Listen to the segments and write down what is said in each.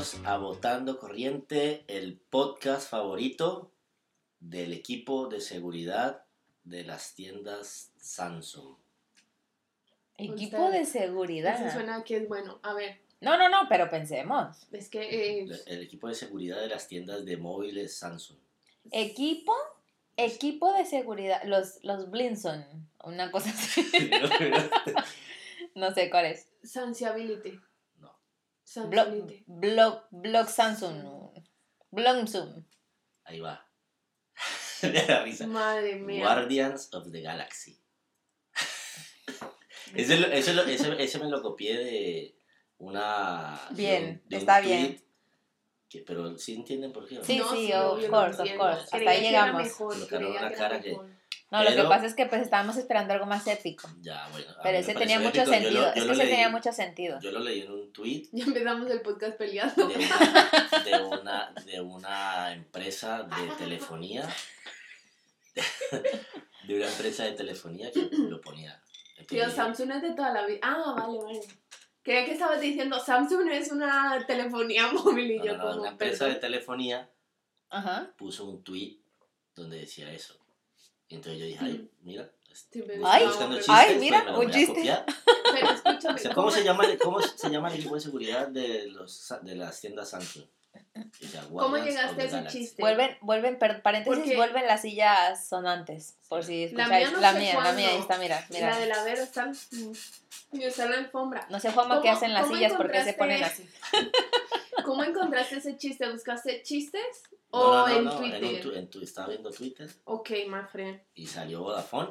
Bienvenidos a Votando Corriente, el podcast favorito del equipo de seguridad de las tiendas Samsung. Equipo Usted- de seguridad. Eso suena que es bueno. A ver, No, no, no, pero pensemos. es que eh, El, el equipo de seguridad de las tiendas de móviles Samsung. Equipo, equipo de seguridad. Los, los Blinson, una cosa así. no sé cuál es. Sensibility. Blog, blog, blog Samsung. Blonsum. Ahí va. Me da risa. Madre mía. Guardians of the Galaxy. Ese, lo- ese lo- ese- ese me lo copié de una... Bien, de un- de un está bien. que- pero sí entienden por qué. Sí, No, sí, of course, of course. Hasta ahí llegamos. mejor, Colocaron creía una que era cara que- No, lo que Pero- pasa es que pues estábamos esperando algo más épico. Ya, bueno. Pero ese tenía mucho épico. Yo lo- sentido. yo es lo que ese leí- tenía mucho sentido. Yo lo leí en un tweet Ya empezamos el podcast de peleando. una, de una, de una empresa de telefonía. De una empresa de telefonía que lo ponía. Dije, Samsung es de toda la vida. Ah, vale, vale. Creía que estabas diciendo Samsung es una telefonía móvil y no, yo no, no, como una empresa de telefonía Ajá. puso un tweet donde decía eso. Y entonces yo dije, ay, mira. Sí, me estoy Ay, chistes, ay, pues mira, me lo un chiste. copiar. Pero escúchame. O sea, ¿cómo, se llama, ¿Cómo se llama el equipo de seguridad de, los, de las tiendas Samsung? O sea, ¿Cómo llegaste a ese Galaxy. chiste? Vuelven, vuelven, per- paréntesis, Porque- vuelven las sillas sonantes. Por si La escucháis. mía no La sé mía, la mía, ahí está, mira, mira. La de la Vero está, y está en la alfombra. No sé, Juanma, qué ¿Cómo- hacen las sillas, por qué se ponen así. ¿Cómo encontraste ese chiste? ¿Buscaste chistes? No, ¿O no, no, en no, Twitter? En tu- en tu- estaba viendo Twitter Ok, my friend. y salió Vodafone.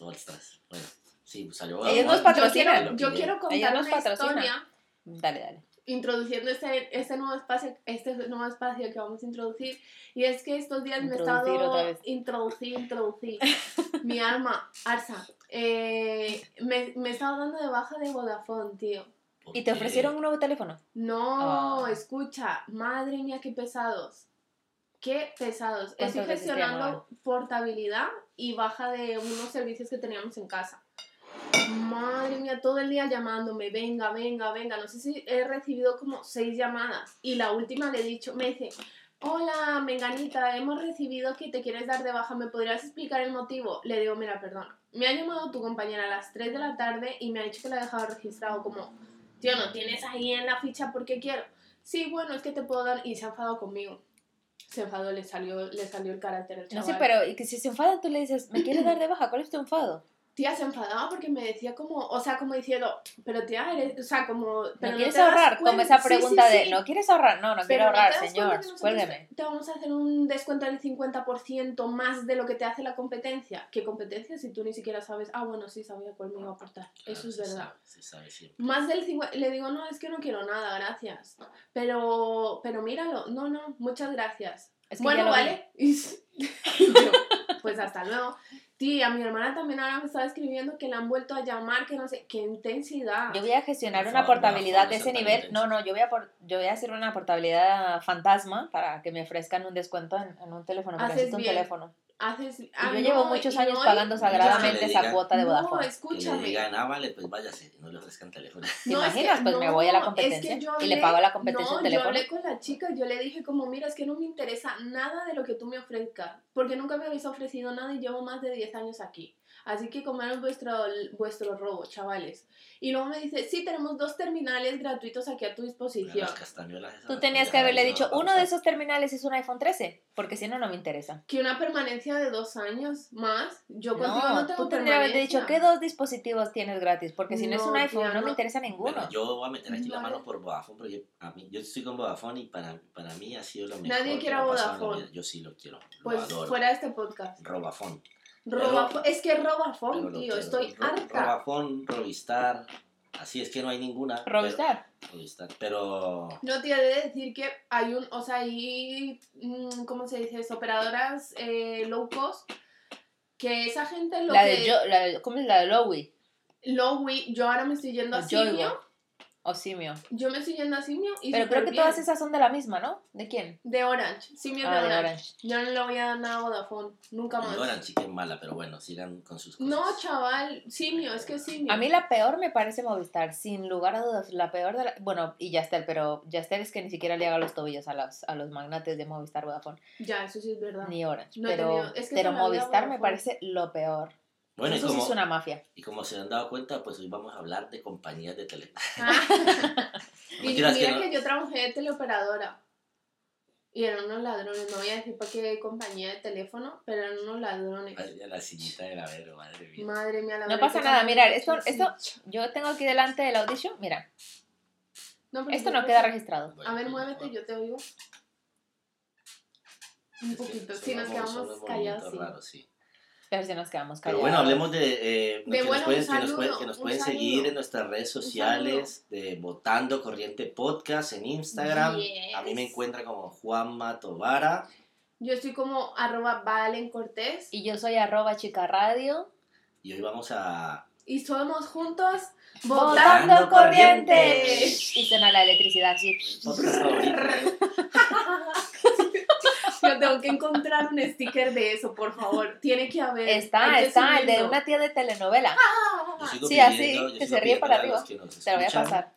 Ostras, bueno, sí, salió Ellos Vodafone. nos patrocinan. Yo quiero, yo quiero Ellos contar nos una patrocinan. historia Dale, dale. introduciendo este, este nuevo espacio este nuevo espacio que vamos a introducir y es que estos días me he estado vez. introducir introducir mi alma Arsa eh, me, me he estado dando de baja de Vodafone tío ¿Por ¿Y te ofrecieron un nuevo teléfono? no Ah. escucha madre mía qué pesados qué pesados ¿Cuántas estoy gestionando portabilidad y baja de unos servicios que teníamos en casa Madre mía, todo el día llamándome, venga, venga, venga. No sé si he recibido como seis llamadas. Y la última le he dicho, me dice, hola, Menganita, hemos recibido que te quieres dar de baja, ¿me podrías explicar el motivo? Le digo, mira, perdona. Me ha llamado tu compañera a las 3 de la tarde y me ha dicho que la ha dejado registrado como, tío, ¿no tienes ahí en la ficha porque quiero? Sí, bueno, es que te puedo dar... Y se ha enfadado conmigo. Se enfadó, le salió, le salió el carácter al No chaval. sé, pero y que si se enfadan, tú le dices, ¿me quieres dar de baja? ¿Cuál es tu enfado? Tía, se enfadaba porque me decía como, o sea, como diciendo, pero tía, eres, o sea, como... Pero ¿No quieres ahorrar? Como esa Sí, sí, pregunta de, sí. ¿no quieres ahorrar? No, no Pero quiero ¿no ahorrar, señor. Cuélgueme. Te vamos a hacer un descuento del 50% más de lo que te hace la competencia. ¿Qué competencia si tú ni siquiera sabes? Ah, bueno, sí, sabía cuál me iba a aportar. Claro, Eso es se verdad. sabe, se sabe siempre. Más del 50... Le digo, no, es que no quiero nada, gracias. Pero, pero míralo. No, no, muchas gracias. Es que bueno, vale. Y yo, pues hasta luego. Tía, mi hermana también ahora me estaba escribiendo que le han vuelto a llamar, que no sé, qué intensidad. Yo voy a gestionar una portabilidad de ese nivel. No, no, yo voy a por- yo voy a hacer una portabilidad fantasma para que me ofrezcan un descuento en, en un teléfono, porque necesito un bien. teléfono. Haces, ah, yo llevo no, muchos años hoy- pagando sagradamente esa cuota de No, Vodafone. Que le escúchame. digan, ah, vale, pues váyase, no le ofrezcan teléfono. ¿Te No, es que- imaginas? Pues me voy a la no, es competencia que yo y le hablé- pago a la competencia no, un teléfono. Yo hablé con la chica y yo le dije como, mira, es que no me interesa nada de lo que tú me ofrezcas, porque nunca me habéis ofrecido nada y llevo más de 10 años aquí. Así que comeros vuestro, vuestro robo, chavales. Y luego me dice, sí, tenemos dos terminales gratuitos aquí a tu disposición. Las castañuelas esas Tú tenías que haberle dicho, no uno de esos terminales es un iPhone 13, porque si no, no me interesa. Que una permanencia de dos años más. Yo contigo no, No, tengo tú tendrías que haber dicho. ¿qué dos dispositivos tienes gratis? Porque si no, es No, un iPhone, tía, no, me no. interesa ninguno. Bueno, yo voy a meter aquí la Vale. mano por Vodafone, porque a mí, yo estoy con Vodafone y para, para mí ha sido lo mejor. Nadie quiere la Vodafone. Yo sí lo quiero, lo Pues adoro. fuera de este podcast. Robafone. Roba, es que lo tío, estoy Ro- harta. Robafone, Robistar, Así es que no hay ninguna. Rockstar. Pero, pero No te he de decir que hay un, o sea, hay, mm, ¿cómo se dice? eso? Operadoras eh, low cost, que esa gente lo La que... de, Jo- la de- ¿Cómo es la de Lowy? Lowy, yo ahora me estoy yendo a. Simio, O Simio. yo me estoy yendo a Simio y Pero creo que bien. todas esas son de la misma, ¿no? ¿De quién? De Orange, Simio Ah, de de Orange. Orange. Yo no le voy a dar nada a Vodafone, nunca más. Orange sí que es mala, pero bueno, sigan con sus cosas. No, chaval, Simio, es que es Simio. A mí la peor me parece Movistar, sin lugar a dudas. La peor de la... Bueno, y Yastel, pero Yastel es que ni siquiera le haga los tobillos a los, a los magnates de Movistar Vodafone, Ya, eso sí es verdad. ni Orange. No pero tenido- es que pero Movistar me parece lo peor. Bueno, y Eso sí como, es una mafia. y como se han dado cuenta, pues hoy vamos a hablar de compañías de teléfono. Ah. y Mentiras mira que que, no. yo trabajé de teleoperadora. Y eran unos ladrones, no voy a decir para qué compañía de teléfono, pero eran unos ladrones. Ya la sillita de Gravero, madre mía. Madre mía, la No pasa nada, mirar, esto, esto, yo tengo aquí delante del audition, mira, No, esto no queda registrado. Bueno, A ver, pues, muévete, yo te oigo. Un poquito, si nos quedamos callados. movimientos sí. Pero si nos quedamos Pero callados. bueno, hablemos de, eh, De que, bueno, nos pueden, que nos pueden- que nos seguir en nuestras redes sociales de Votando Corriente Podcast en Instagram. A mí me encuentra como Juanma Tobara. Yo estoy como arroba Valen Cortés Y yo soy arroba chica radio. Y hoy vamos a... y somos juntos ¡Votando Votando corriente! corriente. Y suena la electricidad, sí. Yo tengo que encontrar un sticker de eso, por favor. Tiene que haber. Está, está, el de una tía de telenovela. Yo sigo Sí, pidiendo- así, que se ríe para arriba. Te lo voy a pasar.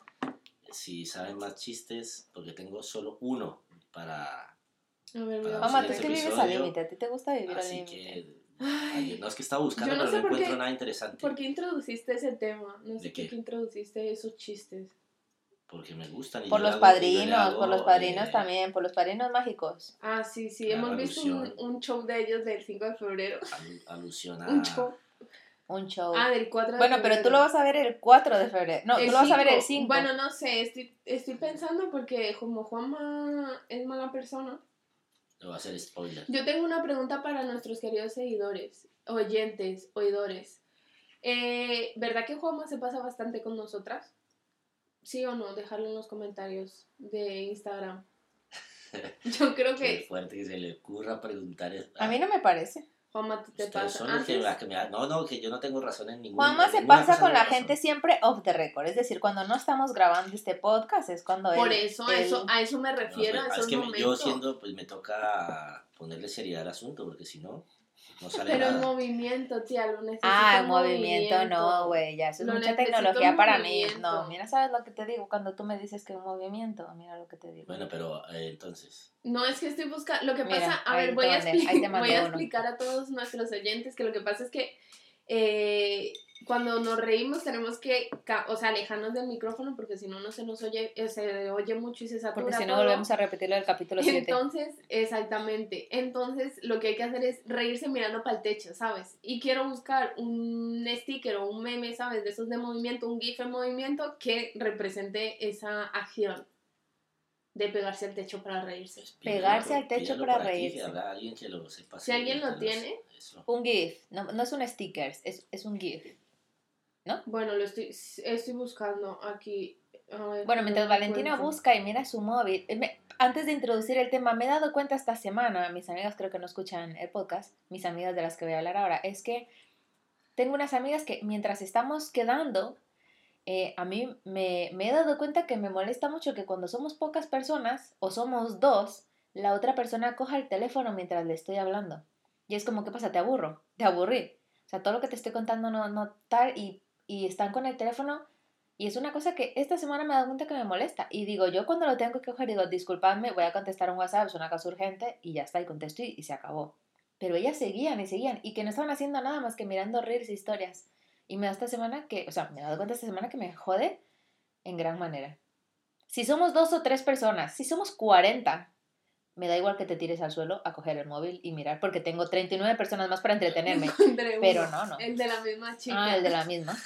Si saben más chistes, porque tengo solo uno para... A ver, Mamá, sí, tú es que vives al límite. ¿A ti te gusta vivir al límite? Ay, no, es que estaba buscando, no pero no qué- encuentro nada interesante. ¿Por qué introduciste ese tema? No sé ¿De por qué introduciste esos chistes. Porque me gustan. y Por los hago- padrinos, por los padrinos eh, también, por los padrinos mágicos. Ah, sí, sí. Claro, Hemos visto un, un show de ellos del 5 de febrero. alu- alusión a... Un show. Un show. Ah, del 4 de bueno, febrero. pero tú lo vas a ver el 4 de febrero. No, El tú lo vas a ver el 5. 5. Bueno, no sé, estoy, estoy pensando porque como Juanma es mala persona, Le voy a hacer spoiler. yo tengo una pregunta para nuestros queridos seguidores, oyentes, oidores. Eh, ¿Verdad que Juanma se pasa bastante con nosotras? ¿Sí o no? Dejarlo en los comentarios de Instagram. Yo creo Qué que fuerte que se le ocurra preguntar eso. A mí no me parece. Juanma te Ustedes pasa. son los que, Antes- me- que me- No, no, que yo no tengo razón en ningún Juanma se pasa con la razón. gente siempre off the record. Es decir, cuando no estamos grabando este podcast es cuando él. Por eso, a él- eso, a eso me No, refiero, pues, a es esos que me- momentos. yo siendo, pues me toca ponerle seriedad al asunto, porque si no, no sale Pero en nada. movimiento, tía, lo necesito. Ah, en movimiento, no, güey. Ya, eso es Lo mucha tecnología para mí. No, mira, ¿sabes lo que te digo? Cuando tú me dices que un movimiento, mira lo que te digo. Bueno, pero eh, entonces, No, es que estoy buscando. Lo que Mira, pasa, a ver, voy a, mandé, expli- ahí te mandé voy a uno. explicar a todos nuestros oyentes que lo que pasa es que eh, cuando nos reímos tenemos que, ca- o sea, alejarnos del micrófono porque si no, no se nos oye, eh, se oye mucho y se satura. Porque si no, todo. volvemos a repetirlo del capítulo 7. Entonces, exactamente. Entonces, lo que hay que hacer es reírse mirando para el techo, ¿sabes? Y quiero buscar un sticker o un meme, ¿sabes? De esos de movimiento, un GIF en movimiento que represente esa acción de pegarse al techo para reírse. pues, Pegarse al techo para aquí, reírse. habrá alguien que lo sepa. Si alguien lo tiene. eso. Un GIF. No, no es un sticker, es, es un GIF. Bueno, lo estoy, estoy buscando aquí. Ver, Bueno, no mientras Valentina busca y mira su móvil, eh, me- antes de introducir el tema, me he dado cuenta esta semana, mis amigas creo que no escuchan el podcast, mis amigas de las que voy a hablar ahora, es que tengo unas amigas que mientras estamos quedando, eh, a mí me, me he dado cuenta que me molesta mucho que cuando somos pocas personas o somos dos, la otra persona coja el teléfono mientras le estoy hablando. Y es como, ¿qué pasa? Te aburro, te aburrí. O sea, todo lo que te estoy contando no, no tal y, y están con el teléfono y es una cosa que esta semana me he dado cuenta que me molesta. Y digo, yo cuando lo tengo que coger, digo, disculpadme, voy a contestar un WhatsApp, es una cosa urgente, y ya está, y contesto y, y se acabó. Pero ellas seguían y seguían, y que no estaban haciendo nada más que mirando reels e historias. Y me da esta semana que, o sea, me he dado cuenta esta semana que me jode en gran manera. Si somos dos o tres personas, si somos 40, me da igual que te tires al suelo a coger el móvil y mirar, porque tengo 39 personas más para entretenerme. Pero no, no. El de la misma chica. Ah, el de la misma.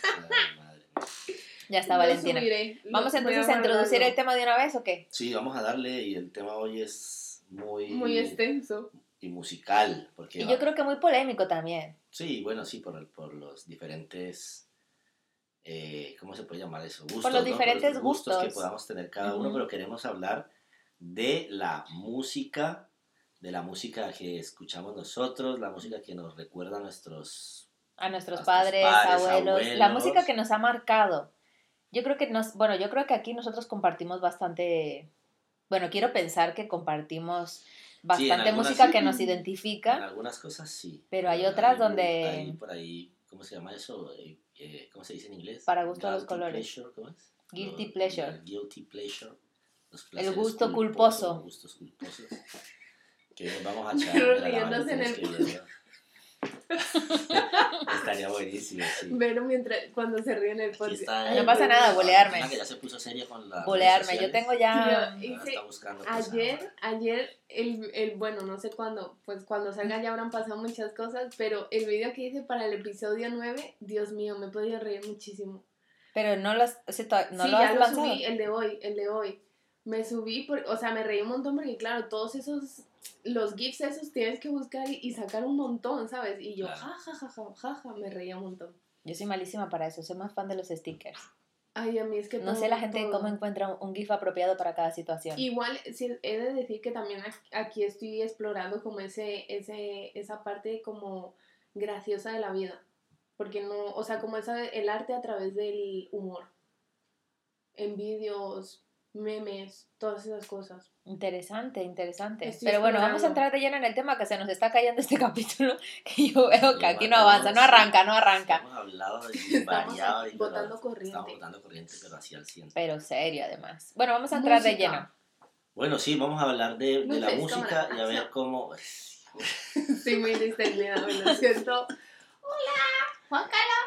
Ya está, Lo Valentina. subiré, ¿Vamos entonces a introducir el tema de una vez o qué? Sí, vamos a darle y el tema hoy es muy, Muy extenso. y musical. Porque Y va- yo creo que muy polémico también. Sí, bueno, sí, por, el- por los diferentes eh, ¿cómo se puede llamar eso? Gustos, Por los ¿no? diferentes que gustos. podamos tener cada uno, pero queremos hablar de la música, de la música que escuchamos nosotros, la música que nos recuerda a nuestros... a nuestros a padres, padres, abuelos, la abuelos. música que nos ha marcado. Yo creo que nos, bueno, yo creo que aquí nosotros compartimos bastante, bueno, quiero pensar que compartimos bastante algunas música sí. que nos En identifica. algunas cosas sí. Pero hay otras Hay- donde- hay por ahí, ¿cómo se llama eso? Eh, eh, ¿Cómo se dice en inglés? Para gusto los Guilty colores. pleasure, ¿cómo es? Guilty pleasure. Guilty pleasure. Los El gusto culposo. Gustos culposos. Que nos vamos a echar. Riéndose en el-. Estaría buenísimo, sí. Mientras, cuando se ríe en el podcast. está No pasa nada, bolearme. que ya se puso seria con la. Bolearme, yo tengo ya... Yo- hice- Ayer, ahora. ayer, el, el, bueno, no sé cuándo, pues cuando salga ya habrán pasado muchas cosas, pero el video que hice para el episodio 9, Dios mío, me he podido reír muchísimo. Pero no lo has, o sea, no sí, lo ya has lo lanzado. subí, el de hoy, el de hoy. Me subí, por, o sea, me reí un montón porque, claro, todos esos, los GIFs esos tienes que buscar y, y sacar un montón, ¿sabes? Y yo, Claro. ja, ja, ja, ja, ja, ja, me reía un montón. Yo soy malísima para eso, soy más fan de los stickers. Ay, a mí es que No sé la gente todo. cómo encuentra un GIF apropiado para cada situación. Igual, sí, he de decir que también aquí estoy explorando como ese, ese, esa parte como graciosa de la vida. Porque no, o sea, como esa, el arte a través del humor. En vídeos, memes, todas esas cosas. Interesante, interesante. Estoy Pero bueno, vamos a entrar de lleno en el tema que se nos está cayendo este capítulo, que yo veo que Sí, aquí no bueno, avanza, no sí. arranca, no arranca. Hemos hablado de variado y pero corriente. Estamos botando corriente, pero así al 100. Pero serio además. Bueno, vamos a entrar de lleno. Bueno, sí, vamos a hablar de, de la música y a ver cómo. Estoy muy distendida, me lo siento. Hola, Juan Carlos.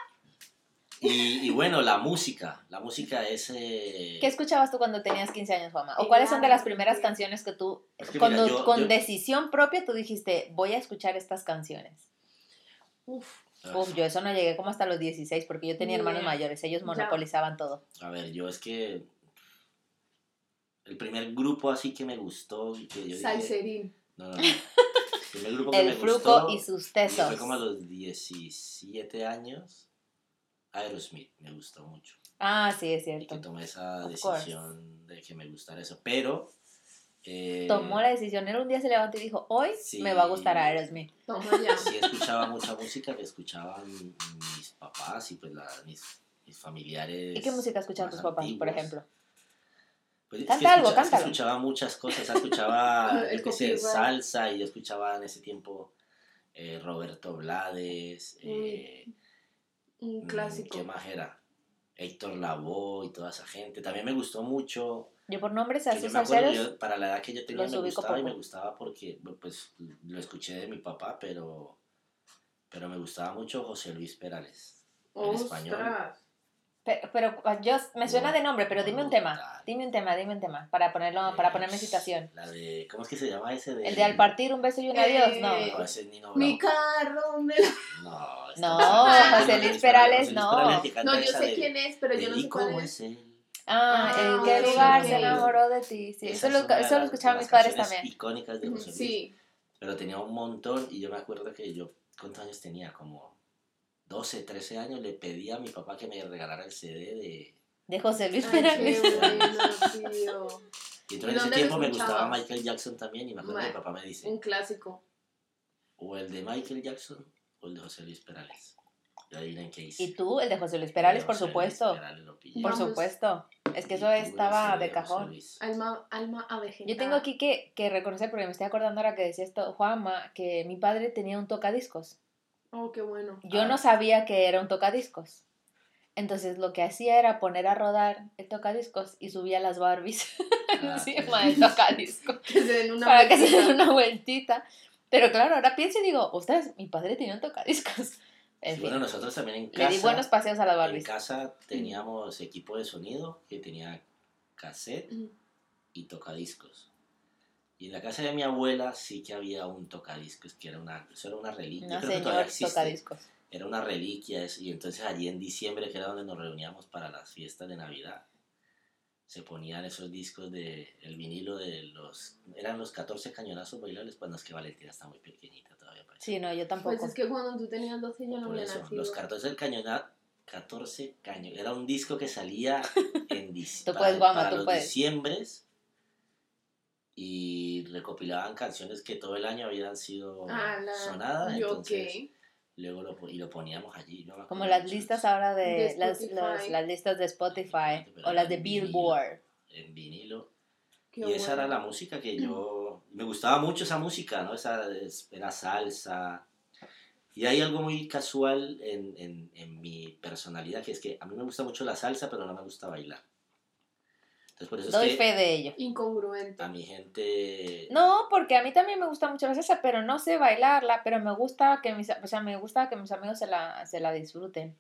Y, y bueno, la música. La música es. eh, ¿Qué escuchabas tú cuando tenías 15 años, Juama? ¿O cuáles son de las primeras canciones que tú, Es que cuando, mira, yo- con yo- decisión propia, tú dijiste, voy a escuchar estas canciones? Uf, ah, Uf, yo eso no llegué como hasta los 16 porque yo tenía hermanos mayores, ellos Ya. monopolizaban todo. A ver, yo es que. El primer grupo así que me gustó y que yo dije. Salserín. No, no, no. El primer grupo que El me fruco y sus tesos. Fue como a los 17 años. Aerosmith me gustó mucho. Ah, sí, es Y que cierto. tomé esa Of course. decisión de que me gustara eso. Pero. eh, Tomó la decisión, él un día se levantó y dijo, hoy Sí. me va a gustar Aerosmith. Toma ya. sí escuchaba mucha música que escuchaban mis papás y pues la- mis, mis familiares. ¿Y qué música escuchan más tus papás, por ejemplo? Pues es Canta que algo, escucha- es que escuchaba muchas cosas, escuchaba El qué sé, salsa y yo escuchaba en ese tiempo eh, Roberto Blades, eh, Un clásico. ¿qué más era? Héctor Lavoe y toda esa gente. También me gustó mucho. Yo por nombres así yo me acuerdo, salseros, yo, para la edad que yo tenía me gustaba y me gustaba porque pues lo escuché de mi papá, pero, pero me gustaba mucho José Luis Perales. en español. Pero, pero ah, yo me suena de nombre, pero dime un tema, dime un tema, dime un tema, para ponerlo, para ponerme en situación. La de, ¿cómo es que se llama ese? De, El de al partir un beso y un adiós, no. Eh, No, ese es Nino Mi Bravo. carro me... No, No, José Luis Perales, no. No, yo sé de- quién es, pero yo no "¿Y sé cómo cuál es. es él?". Ah, Ah, ¿en qué lugar se enamoró de ti? Sí, eso es lo, eso lo escuchaban mis padres también. icónicas de José Luis. Sí. Pero tenía un montón y yo me acuerdo que yo, ¿cuántos años tenía? Como 12, 13 años, le pedí a mi papá que me regalara el CD de... De José Luis Perales. bueno. Y ¿Y entonces en ese tiempo me gustaba? Michael Jackson también y me acuerdo que mi papá me dice, Un clásico. o el de Michael Jackson o el de José Luis Perales. Y adivinen qué hice. Y tú, el de José Luis Perales, por supuesto. Perales lo pillé. Por supuesto. Es que Y eso estaba de cajón. Alma, alma. Yo tengo aquí que, que reconocer, porque me estoy acordando ahora que decía esto, Juanma, que mi padre tenía un tocadiscos. Oh, qué bueno. Yo Ah. no sabía que era un tocadiscos. Entonces lo que hacía era poner a rodar el tocadiscos y subía las Barbies Ah, encima del tocadiscos Que se den una para que se den una vueltita. Pero claro, ahora pienso y digo, ostras, mi padre tenía un tocadiscos. En Sí, fin, bueno, nosotros también en le casa... di buenos paseos a las En Barbies. casa teníamos equipo de sonido que tenía cassette Mm. y tocadiscos. Y en la casa de mi abuela sí que había un tocadiscos, que era una, eso era una reliquia. No, Yo creo que todavía señor, existe. tocadiscos. Era una reliquia. es- Y entonces allí en diciembre, que era donde nos reuníamos para las fiestas de Navidad, se ponían esos discos de el vinilo de los... Eran los 14 cañonazos bailables, pues no es que Valentina está muy pequeñita todavía. para eso. Sí, no, yo tampoco. Pues es que cuando tú tenías 12 yo no había eso, nacido. los 14 cañona- 14 caños. Era un disco que salía en dis- Tú puedes, Guama, para tú los puedes. diciembres y recopilaban canciones que todo el año habían sido Ala, sonadas. yo Entonces, qué. luego lo, y lo poníamos allí. me Como las listas ahora de, De las, Spotify. los- las listas de Spotify o las de vinilo. Billboard. En vinilo. Qué y esa era bueno. la música que yo... Me gustaba mucho esa música, ¿no? Esa es- era salsa. Y hay algo muy casual en, en, en mi personalidad, que es que a mí me gusta mucho la salsa, pero no me gusta bailar. Entonces por eso Doy es que fe de ello. Incongruente. a mi gente... No, porque a mí también me gusta mucho la salsa, pero no sé bailarla, pero me gusta que mis, o sea, me gusta que mis amigos se la, se la disfruten.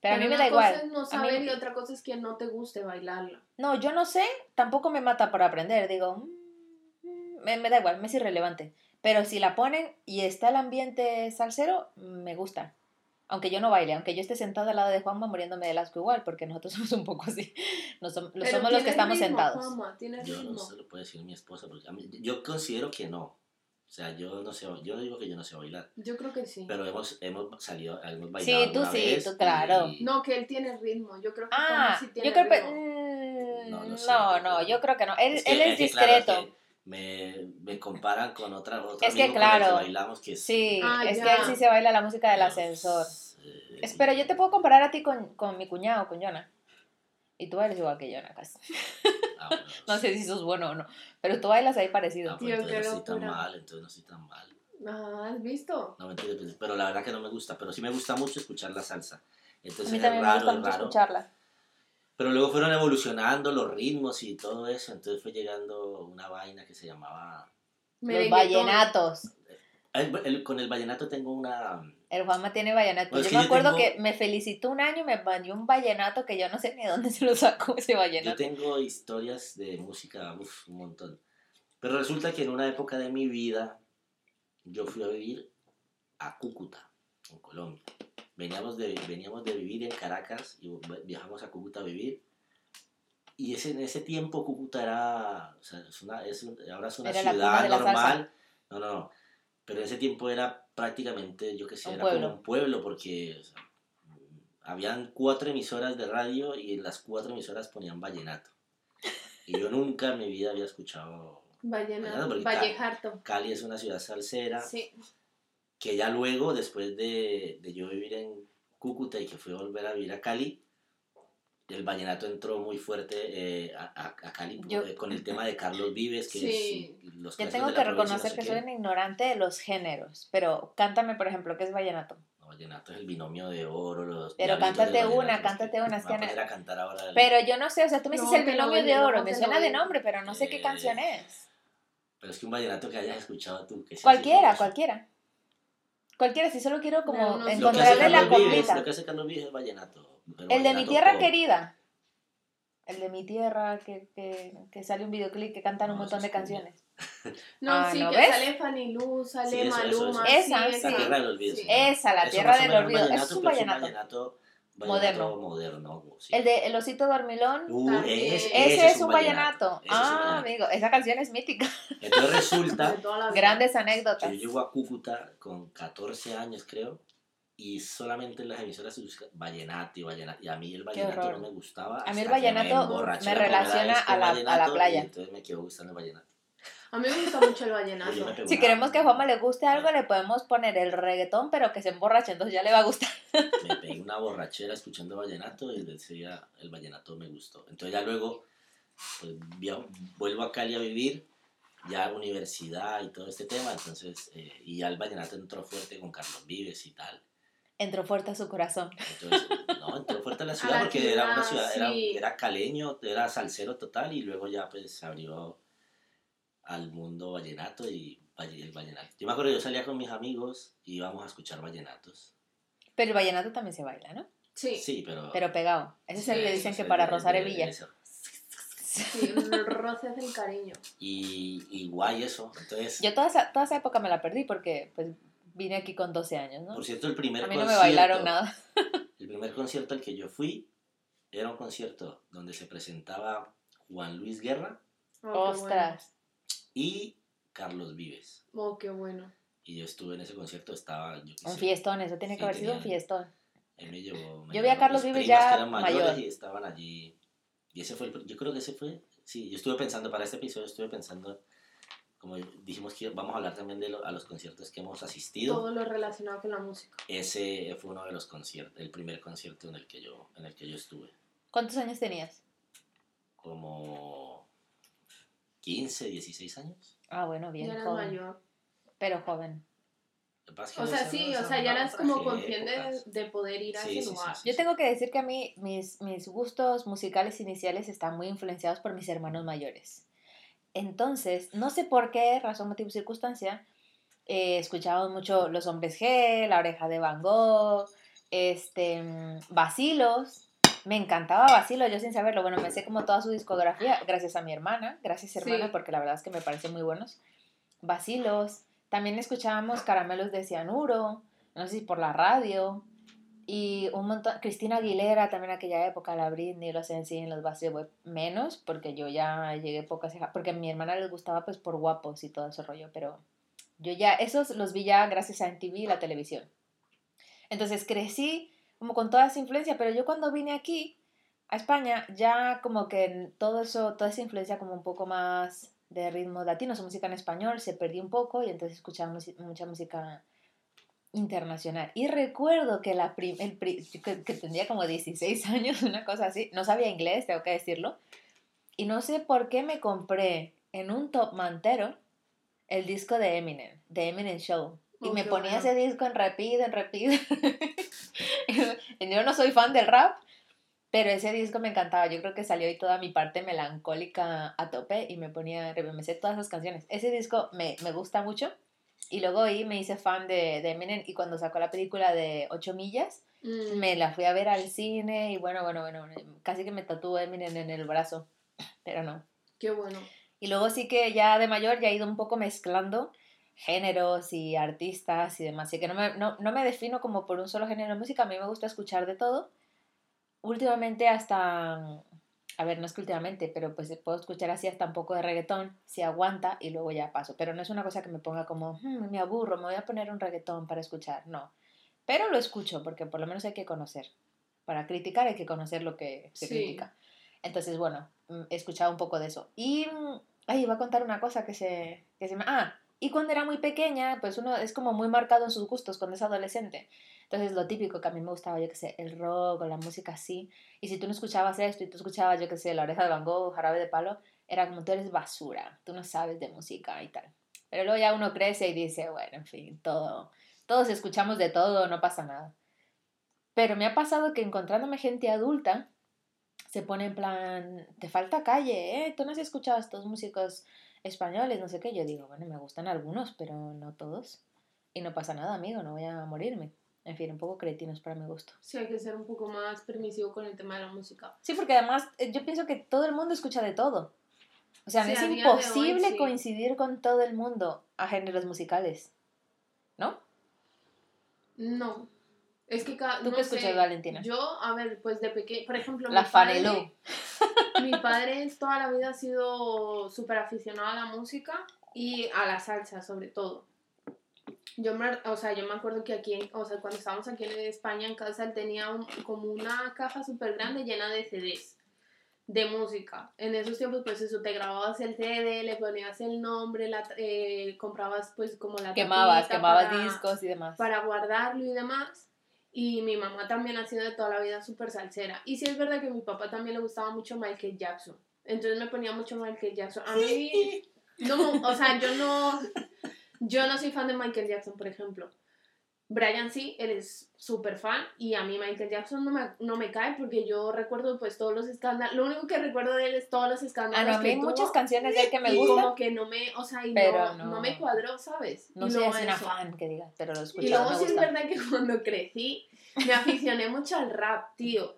Pero, a mí me una da cosa igual. es no A mí- saber y otra cosa es que no te guste bailarla. No, yo no sé, tampoco me mata por aprender. Digo, mm, mm, me, me da igual, me es irrelevante. Pero si la ponen y está el ambiente salsero, me gusta. Aunque yo no baile, aunque yo esté sentada al lado de Juanma muriéndome de asco igual, porque nosotros somos un poco así. No somos los que estamos ritmo, sentados. Juanma, Yo no ritmo. se lo puede decir mi esposa, porque a mí- yo considero que no. O sea, yo no sé, yo digo que yo no sé bailar. Yo creo que sí. Pero hemos, hemos salido, hemos Sí, bailado tú alguna sí, vez tú, claro. y- No, que él tiene ritmo. Yo creo que Ah, sí tiene yo creo que... ritmo. mm, No, No, no sé, no, yo creo- yo creo que no. Él, Es que- él es, que, claro, discreto. que me, me comparan con otra, otro Es que, claro, bailamos que es- Sí, Ah, es ya. que él sí se baila la música del ascensor. eh, Espera, yo te puedo comparar a ti con, con mi cuñado, con Jonah. Y tú bailas igual que Jonah, casi. ah, bueno, No sé si sos bueno o no, pero tú bailas ahí parecido. Ah, pues Tío, entonces no estoy tan mal, entonces no estoy tan mal. Ah, ¿has visto? No, mentira, pues, pero la verdad que no me gusta, pero sí me gusta mucho escuchar la salsa. A Entonces es también me raro, gusta es mucho raro. escucharla. Pero luego fueron evolucionando los ritmos y todo eso, entonces fue llegando una vaina que se llamaba... Los vallenatos. El- el- con el vallenato tengo una... El Juanma tiene vallenato. Pues yo me yo acuerdo tengo- que me felicitó un año y me mandó un vallenato que yo no sé ni de dónde se lo sacó ese Yo vallenato. tengo historias de música, uf, un montón. Pero resulta que en una época de mi vida yo fui a vivir a Cúcuta, en Colombia. Veníamos de, veníamos de vivir en Caracas y viajamos a Cúcuta a vivir. Y ese, en ese tiempo Cúcuta era, o sea, es una, es ahora es una Era ciudad normal. No, no, no. Pero en ese tiempo era prácticamente, yo qué sé, Un era pueblo. como un pueblo porque o sea, habían cuatro emisoras de radio y en las cuatro emisoras ponían vallenato. Y yo nunca en mi vida había escuchado. Vallenato. Vallenato. Cali es una ciudad salsera Sí. Que ya luego, después de, de yo vivir en Cúcuta y que fui a volver a vivir a Cali, el vallenato entró muy fuerte eh, a, a- Cali Yo- eh, con el tema de Carlos Vives, que Sí. es los Yo tengo que reconocer no que soy una ignorante de los géneros, pero cántame, por ejemplo, ¿qué es vallenato? No, vallenato es el binomio de oro, los Pero cántate una, cántate una, es me voy a que- poner a cantar ahora el- Pero yo no sé, o sea, tú me dices No, el binomio de oro, me suena de nombre, pero no sé qué Eh, canción es. Pero es que un vallenato que hayas escuchado tú. Que Cualquiera, famoso. cualquiera. Cualquiera, si solo quiero como No, no encontrarle la coplita. lo que hace Vives es vallenato. pero El de mi tierra pop. querida. El de mi tierra, que, que, que sale un videoclip que cantan un No, montón eso de canciones. No, Ah, sí, ¿no que ves? sale Fanny Lu, sale Sí, eso, eso, Maluma. eso. sí, Esa, esa. sí. La tierra del olvido. Esa, la Eso tierra del olvido. vallenato, Eso es un vallenato. Moderno. vallenato moderno. sí. El de El osito dormilón. Uh, es- Ese, es un vallenato. Ah, vallenato. amigo, esa canción es mítica. Entonces resulta. Grandes anécdotas. yo llego a Cúcuta con 14 años, creo, y solamente en las emisoras se busca vallenato y vallenato. Y a mí el vallenato no me gustaba. A mí el vallenato me relaciona a la- a la playa. Entonces me quedó gustando el vallenato. A mí me gusta mucho el vallenato. Si queremos que a Juanma le guste algo, le podemos poner el reggaetón, pero que se emborrache, entonces ya le va a gustar. me pegué una borrachera escuchando vallenato y desde ese día el vallenato me gustó. Entonces ya luego pues, via- vuelvo a Cali a vivir, ya universidad y todo este tema, entonces, eh, y ya el vallenato entró fuerte con Carlos Vives y tal. Entró fuerte a su corazón. Entonces, no, entró fuerte a la ciudad la porque era una ciudad, ciudad, era, sí. era caleño, era salsero total y luego ya pues se abrió al mundo vallenato y el vallenato. Yo me acuerdo, yo salía con mis amigos y íbamos a escuchar vallenatos. Pero el vallenato también se baila, ¿no? Sí, Sí, pero... Pero pegado. Ese es el que dicen que para de- rozar hebilla. sí, el roce del cariño. Y, y guay eso. Entonces, Yo toda esa, toda esa época me la perdí porque pues vine aquí con 12 años, ¿no? por cierto, el primer A mí no me concierto- bailaron nada. El primer concierto al que yo fui era un concierto donde se presentaba Juan Luis Guerra Oh, Ostras. Y Carlos Vives. Oh, qué bueno. Y yo estuve en ese concierto, estaba, yo Un sé, fiestón, eso tiene que haber sido un fiestón. Él me llevó. me Yo vi a Carlos Vives ya que eran mayores mayor. Y estaban allí. Y ese fue el. Yo creo que ese fue. Sí, yo estuve pensando para este episodio, estuve pensando. Como dijimos que vamos a hablar también de lo- a los conciertos que hemos asistido. Todo lo relacionado con la música. Ese fue uno de los conciertos, el primer concierto en el que yo, en el que yo estuve. ¿Cuántos años tenías? Como 15, 16 años. Ah, bueno, Ya bien eras joven. mayor. Pero joven. O sea, sí, o sea, ya eras como consciente de, poder ir a Sí, ese sí, sí, lugar. sí. Yo tengo que decir que a mí mis, mis gustos musicales iniciales están muy influenciados por mis hermanos mayores. Entonces, no sé por qué, razón, motivo, circunstancia, eh, escuchábamos mucho Los Hombres G, La Oreja de Van Gogh, este, mm, Basilos. Me encantaba Basilos, yo sin saberlo. Bueno, me sé como toda su discografía gracias a mi hermana. Gracias, hermana, Sí. porque la verdad es que me parecen muy buenos. Basilos. También escuchábamos Caramelos de Cianuro, no sé si por la radio. Y un montón, Cristina Aguilera también en aquella época, la Britney, los NSYNC, los Backstreet Boys, menos, porque yo ya llegué pocas, porque a mi hermana les gustaba pues por guapos y todo ese rollo, pero yo ya, esos los vi ya gracias a MTV y la televisión. Entonces crecí como con toda esa influencia, pero yo cuando vine aquí a España, ya como que todo eso, toda esa influencia como un poco más de ritmo latino, su música en español, se perdió un poco y entonces escuchaba mucha música internacional. Y recuerdo que, la prim- el pri- que, que tendría como 16 años, una cosa así, no sabía inglés, tengo que decirlo, y no sé por qué me compré en un top mantero el disco de Eminem, de Eminem Show. Y Oh, me ponía bueno. ese disco en repeat, en repeat. Yo no soy fan del rap, pero ese disco me encantaba. Yo creo que salió ahí toda mi parte melancólica a tope y me ponía, me sé todas esas canciones. Ese disco me, me gusta mucho. Y luego ahí me hice fan de, de Eminem y cuando sacó la película de 8 millas, Mm, me la fui a ver al cine y bueno, bueno, bueno, casi que me tatuó Eminem en el brazo, pero no. Qué bueno. Y luego sí que ya de mayor ya he ido un poco mezclando géneros y artistas y demás. Así que no me, no, no me defino como por un solo género de música. A mí me gusta escuchar de todo. Últimamente hasta... A ver, no es que últimamente, pero pues puedo escuchar así hasta un poco de reggaetón, si aguanta, y luego ya paso. Pero no es una cosa que me ponga como, "Hmm, me aburro, me voy a poner un reggaetón para escuchar. No. Pero lo escucho, porque por lo menos hay que conocer. Para criticar hay que conocer lo que se Sí. critica. Entonces, bueno, mm, he escuchado un poco de eso. Y, mm, ay, iba a contar una cosa que se, que se me... Ah, y cuando era muy pequeña, pues uno es como muy marcado en sus gustos cuando es adolescente. Entonces, lo típico que a mí me gustaba, yo qué sé, el rock o la música así. Y si tú no escuchabas esto y tú escuchabas, yo qué sé, La Oreja de Van Gogh, Jarabe de Palo, era como tú eres basura, tú no sabes de música y tal. Pero luego ya uno crece y dice, bueno, en fin, todo, todos escuchamos de todo, no pasa nada. Pero me ha pasado que encontrándome gente adulta, se pone en plan, te falta calle, ¿eh? Tú no has escuchado a estos músicos españoles, no sé qué. Yo digo, bueno, me gustan algunos, pero no todos. Y no pasa nada, amigo, no voy a morirme. En fin, un poco cretinos para mi gusto. Sí, hay que ser un poco más permisivo con el tema de la música. Sí, porque además eh, yo pienso que todo el mundo escucha de todo. O sea, Sí, es hoy, imposible sí. coincidir con todo el mundo a géneros musicales. ¿No? No. Es que cada. ¿Tú no qué sé, escuchas, Valentina? Yo, a ver, pues de pequeño. Por ejemplo, La mi padre-. Mi padre toda la vida ha sido súper aficionado a la música y a la salsa, sobre todo. Yo me, o sea, yo me acuerdo que aquí, o sea, cuando estábamos aquí en España en casa, él tenía un- como una caja súper grande llena de CDs de música. En esos tiempos, pues eso, te grababas el CD, le ponías el nombre, la, eh, comprabas pues como la Quemabas, quemabas para- discos y demás. para guardarlo y demás. Y mi mamá también ha sido de toda la vida súper salsera. Y sí es verdad que a mi papá también le gustaba mucho Michael Jackson. Entonces me ponía mucho Michael Jackson. A mí, no, o sea, yo no, yo no soy fan de Michael Jackson, por ejemplo. Brian sí, él es súper fan y a mí Michael Jackson no me, no me cae porque yo recuerdo pues todos los escándalos. Lo único que recuerdo de él es todos los escándalos a mí hay muchas canciones de él que me gustan. como que no me, o sea, y no, no- no me cuadró, ¿sabes? No Y soy luego así una fan que digas, pero lo he Y luego sí es verdad que cuando crecí me aficioné mucho al rap, tío.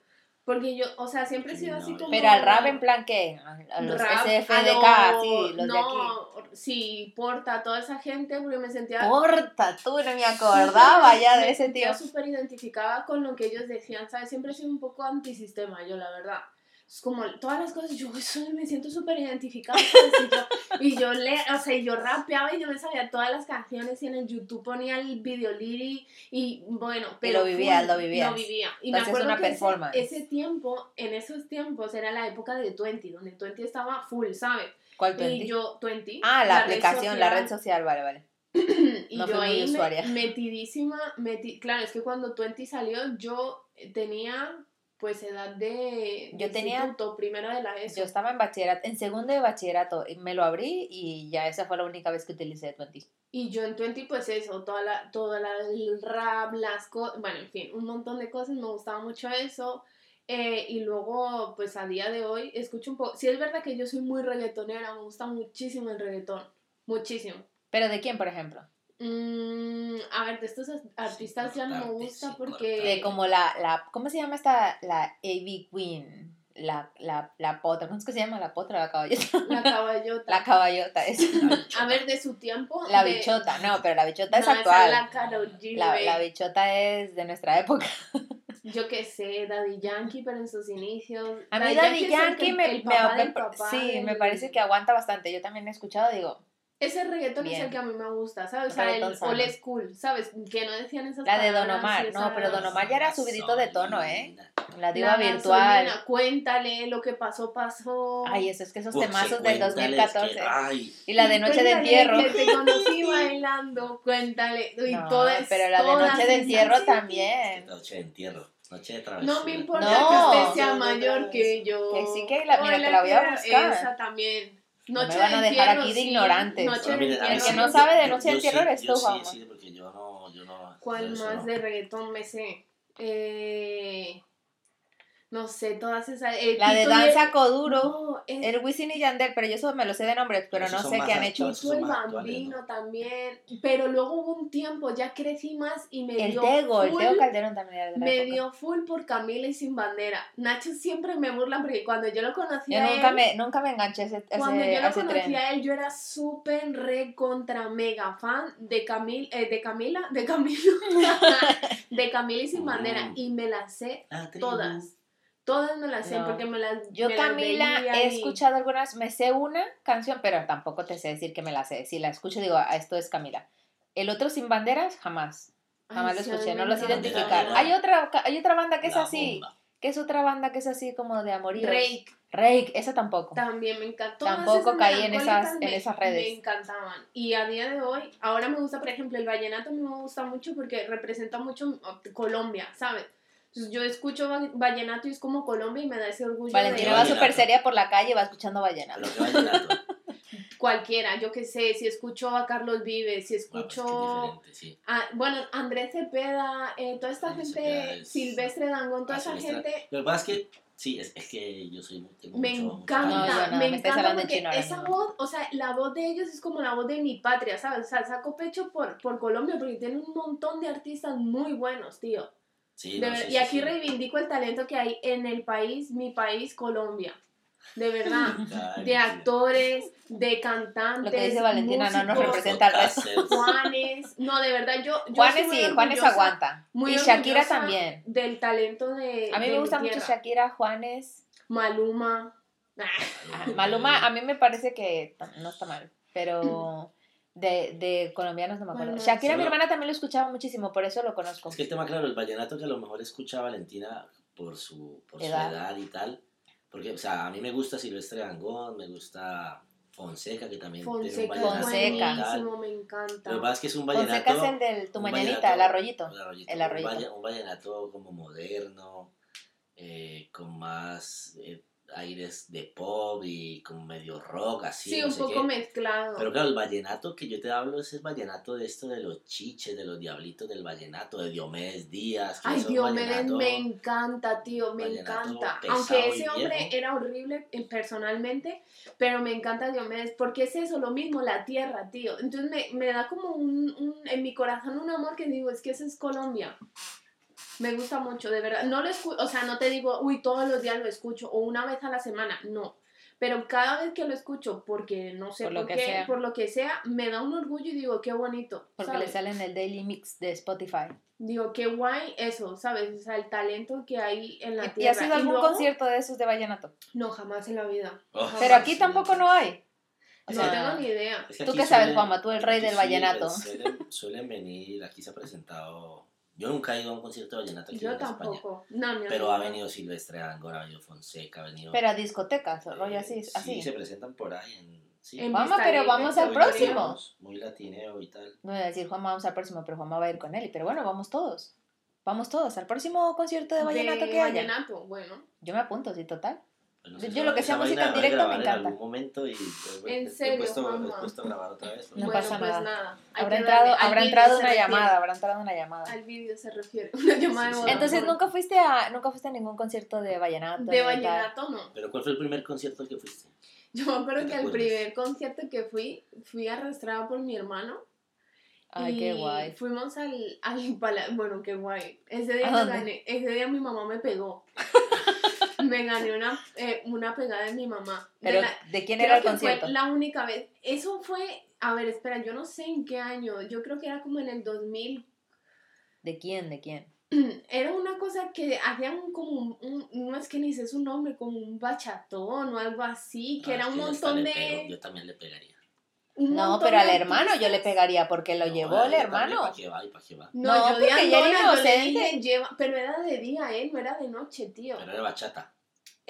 Porque yo, o sea, siempre he sido así No, como... Pero al rap en plan qué? A los rap, SFDK, a lo- sí, los de aquí. no, sí, Porta, toda esa gente, porque me sentía... Porta, tú no me acordaba ya de me ese sentía tío. súper identificada con lo que ellos decían, ¿sabes? Siempre he sido un poco antisistema yo, la verdad. Es como todas las cosas, yo me siento súper identificada. ¿sabes? Y yo, y yo le, o sea, yo rapeaba y yo me sabía todas las canciones y en el YouTube ponía el video lyric y bueno, pero lo vivías, full, lo vivías. Lo vivía. Y Entonces, me acuerdo una que ese- performance. Ese, tiempo, en esos tiempos era la época de Twenty, donde Twenty estaba full, ¿sabes? ¿Cuál Y 20? yo, Twenty. Ah, la, red aplicación, la social, red social, vale, vale. y No yo ahí me- metidísima, meti- claro, es que cuando Twenty salió yo tenía pues edad de, Yo de tenía- instituto, primero de la ESO. Yo estaba en bachillerato, en segundo de bachillerato, y me lo abrí y ya esa fue la única vez que utilicé Twenty. Y yo en Twenty pues eso, toda la, toda la, el rap, las cosas, bueno, en fin, un montón de cosas, me gustaba mucho eso. eh, y luego, pues a día de hoy, escucho un poco, sí es verdad que yo soy muy reggaetonera, me gusta muchísimo el reggaetón, muchísimo. ¿Pero de quién, por ejemplo? Mm, a ver, de estos as- artistas ya no me gusta sí, porque... De como la, la, ¿cómo se llama esta? La AV Queen, la, la, la potra, ¿cómo es que se llama? La potra, la caballota. La caballota. La caballota, es. A ver, de su tiempo. La de- bichota, no, pero la bichota es esa actual. la Karol G, La, güey. la bichota es de nuestra época. Yo qué sé, Daddy Yankee, pero en sus inicios. A mí Daddy Yankee que- me, el me- papá me- del papá sí, del- me parece que aguanta bastante. Yo también he escuchado, digo, Ese reggaetón es Bien. el que a mí me gusta, ¿sabes? O sea, el old school, ¿sabes? Que no decían esas La de Don Omar, no, pero Don Omar ya era subidito de tono, ¿eh? la La diva virtual. gasolina, Cuéntale, lo que pasó, pasó. Ay, eso es que esos temazos del cuéntales 2014. que- ay, Y la de Noche de Entierro. Que te conocí bailando, cuéntale. Y No, todas, pero la de Noche de Entierro también. noche de entierro, noche de travesura. No me importa No. que usted sea mayor que yo. Que sí que la- mira, que la voy a tía, buscar. Esa también. No me Noche van a de dejar entierro, aquí de sí. ignorantes. Noche Bueno, El que no sabe de Noche de Entierro eres yo tú, sí, Juanma. sí, porque yo no, yo no. ¿Cuál yo más no. de reggaetón me sé? Eh, no sé, todas esas. eh, La de Danza el- Coduro. No, es El Wisin y Yandel, pero yo eso me lo sé de nombre, pero no sé qué han hecho. Tito el Bambino ¿no? también. Pero luego hubo un tiempo, ya crecí más y me El dio. Tego, el full- Tego Calderón también era de la Me época. dio full por Camila y sin bandera. Nacho siempre me burla porque cuando yo lo conocí Yo a nunca él, me, nunca me enganché ese, Cuando ese- yo lo conocí tren. a él, yo era súper re contra mega fan de Camil, eh, de Camila, de Camilo, de Camila y sin bandera. Mm. Y me las sé tribu. todas. Todas me las sé No. porque me las Yo me las Camila veía he y- escuchado algunas, me sé una canción, pero tampoco te sé decir que me la sé. Si la escucho digo, ah, esto es Camila. El otro sin banderas, jamás. Jamás Ay, lo escuché, me no lo sé encanta. identificar. Hay otra, hay otra banda que es La así, bomba. que es otra banda que es así como de amoríos. Rake Rake, esa tampoco. también me encantó. Tampoco esas caí en esas- melancólicas en me- esas redes. Me encantaban. Y a día de hoy, ahora me gusta, por ejemplo, el vallenato me gusta mucho porque representa mucho oh, Colombia, ¿sabes? Entonces, yo escucho va- vallenato y es como Colombia y me da ese orgullo Valentina de va súper seria por la calle y va escuchando vallenato. Pero que vallenato. cualquiera, yo qué sé, si escucho a Carlos Vives, si Ah, pues que escucho sí. a, bueno, Andrés Cepeda, eh, toda esta Andrés gente, es- Silvestre Dangón, toda Ah, esa Silvestre. gente Lo que pasa es que, sí, es, es que yo soy tengo me mucho- mucho encanta, No, yo vallenato. no, me encanta porque chino esa voz, o sea, la voz de ellos es como la voz de mi patria, ¿sabes? O sea, saco pecho por, por Colombia porque tienen un montón de artistas muy buenos, tío. Sí, De no, ver- sí, y sí, aquí sí. reivindico el talento que hay en el país, mi país, Colombia. De verdad. Ay, De actores, de cantantes. Lo que dice Valentina no nos músicos, representa al resto. Juanes. No, de verdad, yo. yo Juanes soy muy sí, Juanes aguanta. muy y Shakira también. Del talento de. A mí de me gusta mucho. Shakira, Juanes. Maluma. Maluma, a mí me parece que no está mal, pero de, de colombianos no me acuerdo. Bueno, Shakira, sí, mi hermana también lo escuchaba muchísimo, por eso lo conozco. Es que el tema, claro, el vallenato que a lo mejor escucha Valentina por su, por Edad. su edad y tal. Porque, o sea, a mí me gusta Silvestre Dangond, me gusta Fonseca, que también tiene un Fonseca vallenato Fonseca. me encanta. Lo que pasa es que es un vallenato... Fonseca es el del Tu un Mañanita, vallenato- el arroyito. el arroyito, El un arroyito. Un, vallenato como moderno, eh, con más eh, aires de pop y como medio rock, así. sí, no un sé poco qué. mezclado. Pero claro, el vallenato que yo te hablo es el vallenato de esto de los chiches, de los diablitos del vallenato, de Diomedes Díaz. Ay, Diomedes me encanta, tío, me encanta. Aunque ese hombre era horrible eh, personalmente, pero me encanta Diomedes, porque es eso, lo mismo, la tierra, tío. Entonces me, me da como un, un- en mi corazón un amor que digo, es que eso es Colombia. Me gusta mucho, de verdad. No lo escu- o sea, no te digo, uy, todos los días lo escucho, o una vez a la semana, no. Pero cada vez que lo escucho, porque no sé Por por, lo que qué, sea. por lo que sea, me da un orgullo y digo, qué bonito. Porque ¿sabes? le sale en el Daily Mix de Spotify. Digo, qué guay eso, ¿sabes? O sea, el talento que hay en la ¿Y, y tierra. has ido a algún luego- concierto de esos de vallenato? No, jamás en la vida. Oh. Pero aquí sí. tampoco no hay. O no tengo ni idea. Es que ¿Tú qué sabes, suelen- Juanma? Tú el rey del sí, vallenato. Suelen, suelen venir, aquí se ha presentado. Yo nunca he ido a un concierto de vallenato aquí Yo en España. tampoco. No, mi Pero ha venido Silvestre Angora, ha venido Fonseca, ha venido. Pero a discotecas, o eh, rollo así. Sí, así. se presentan por ahí. En, sí, En Juanma, Vista pero vamos al muy próximo. Muy latineo y tal. No voy a decir Juanma vamos al próximo, pero Juanma va a ir con él. Pero bueno, vamos todos. Vamos todos al próximo concierto de vallenato De que haya. vallenato, bueno. Yo me apunto, sí, total. Pues no Yo- sé, yo lo que sea música en directo me encanta. En algún momento y pues, En serio, puesto, he Juanma. puesto a grabar otra vez. No bueno, pasa pues nada. nada. Habrá entrado, habrá entrado una refiere. llamada, habrá entrado una llamada. Al vídeo se refiere. Una llamada Sí, de sí. Entonces nunca fuiste a nunca fuiste a ningún concierto de vallenato. De vallenato no. Pero ¿cuál fue el primer concierto al que fuiste? Yo me acuerdo ¿Te que al primer concierto que fui, fui arrastrada por mi hermano. Ay, y qué guay. Fuimos al, al pala- Bueno, qué guay. Ese día, gané, ese día mi mamá me pegó. me gané una, eh, una pegada de mi mamá. De Pero la- ¿de quién creo era el que concierto? Fue la única vez. Eso fue. A ver, espera, yo no sé en qué año. Yo creo que era como en el 2000. ¿De quién? ¿De quién? Era una cosa que hacían como un, un- no es que ni sé su nombre, como un bachatón o algo así, que Ah, era un que montón de... pego, Yo también le pegaría. Un No, pero al hermano yo le pegaría porque lo No, llevó el hermano. ¿Para qué va y para qué va? No, No, yo de porque ya era inocente. dije, lleva, pero era de día, ¿eh? No era de noche, tío. Pero era bachata.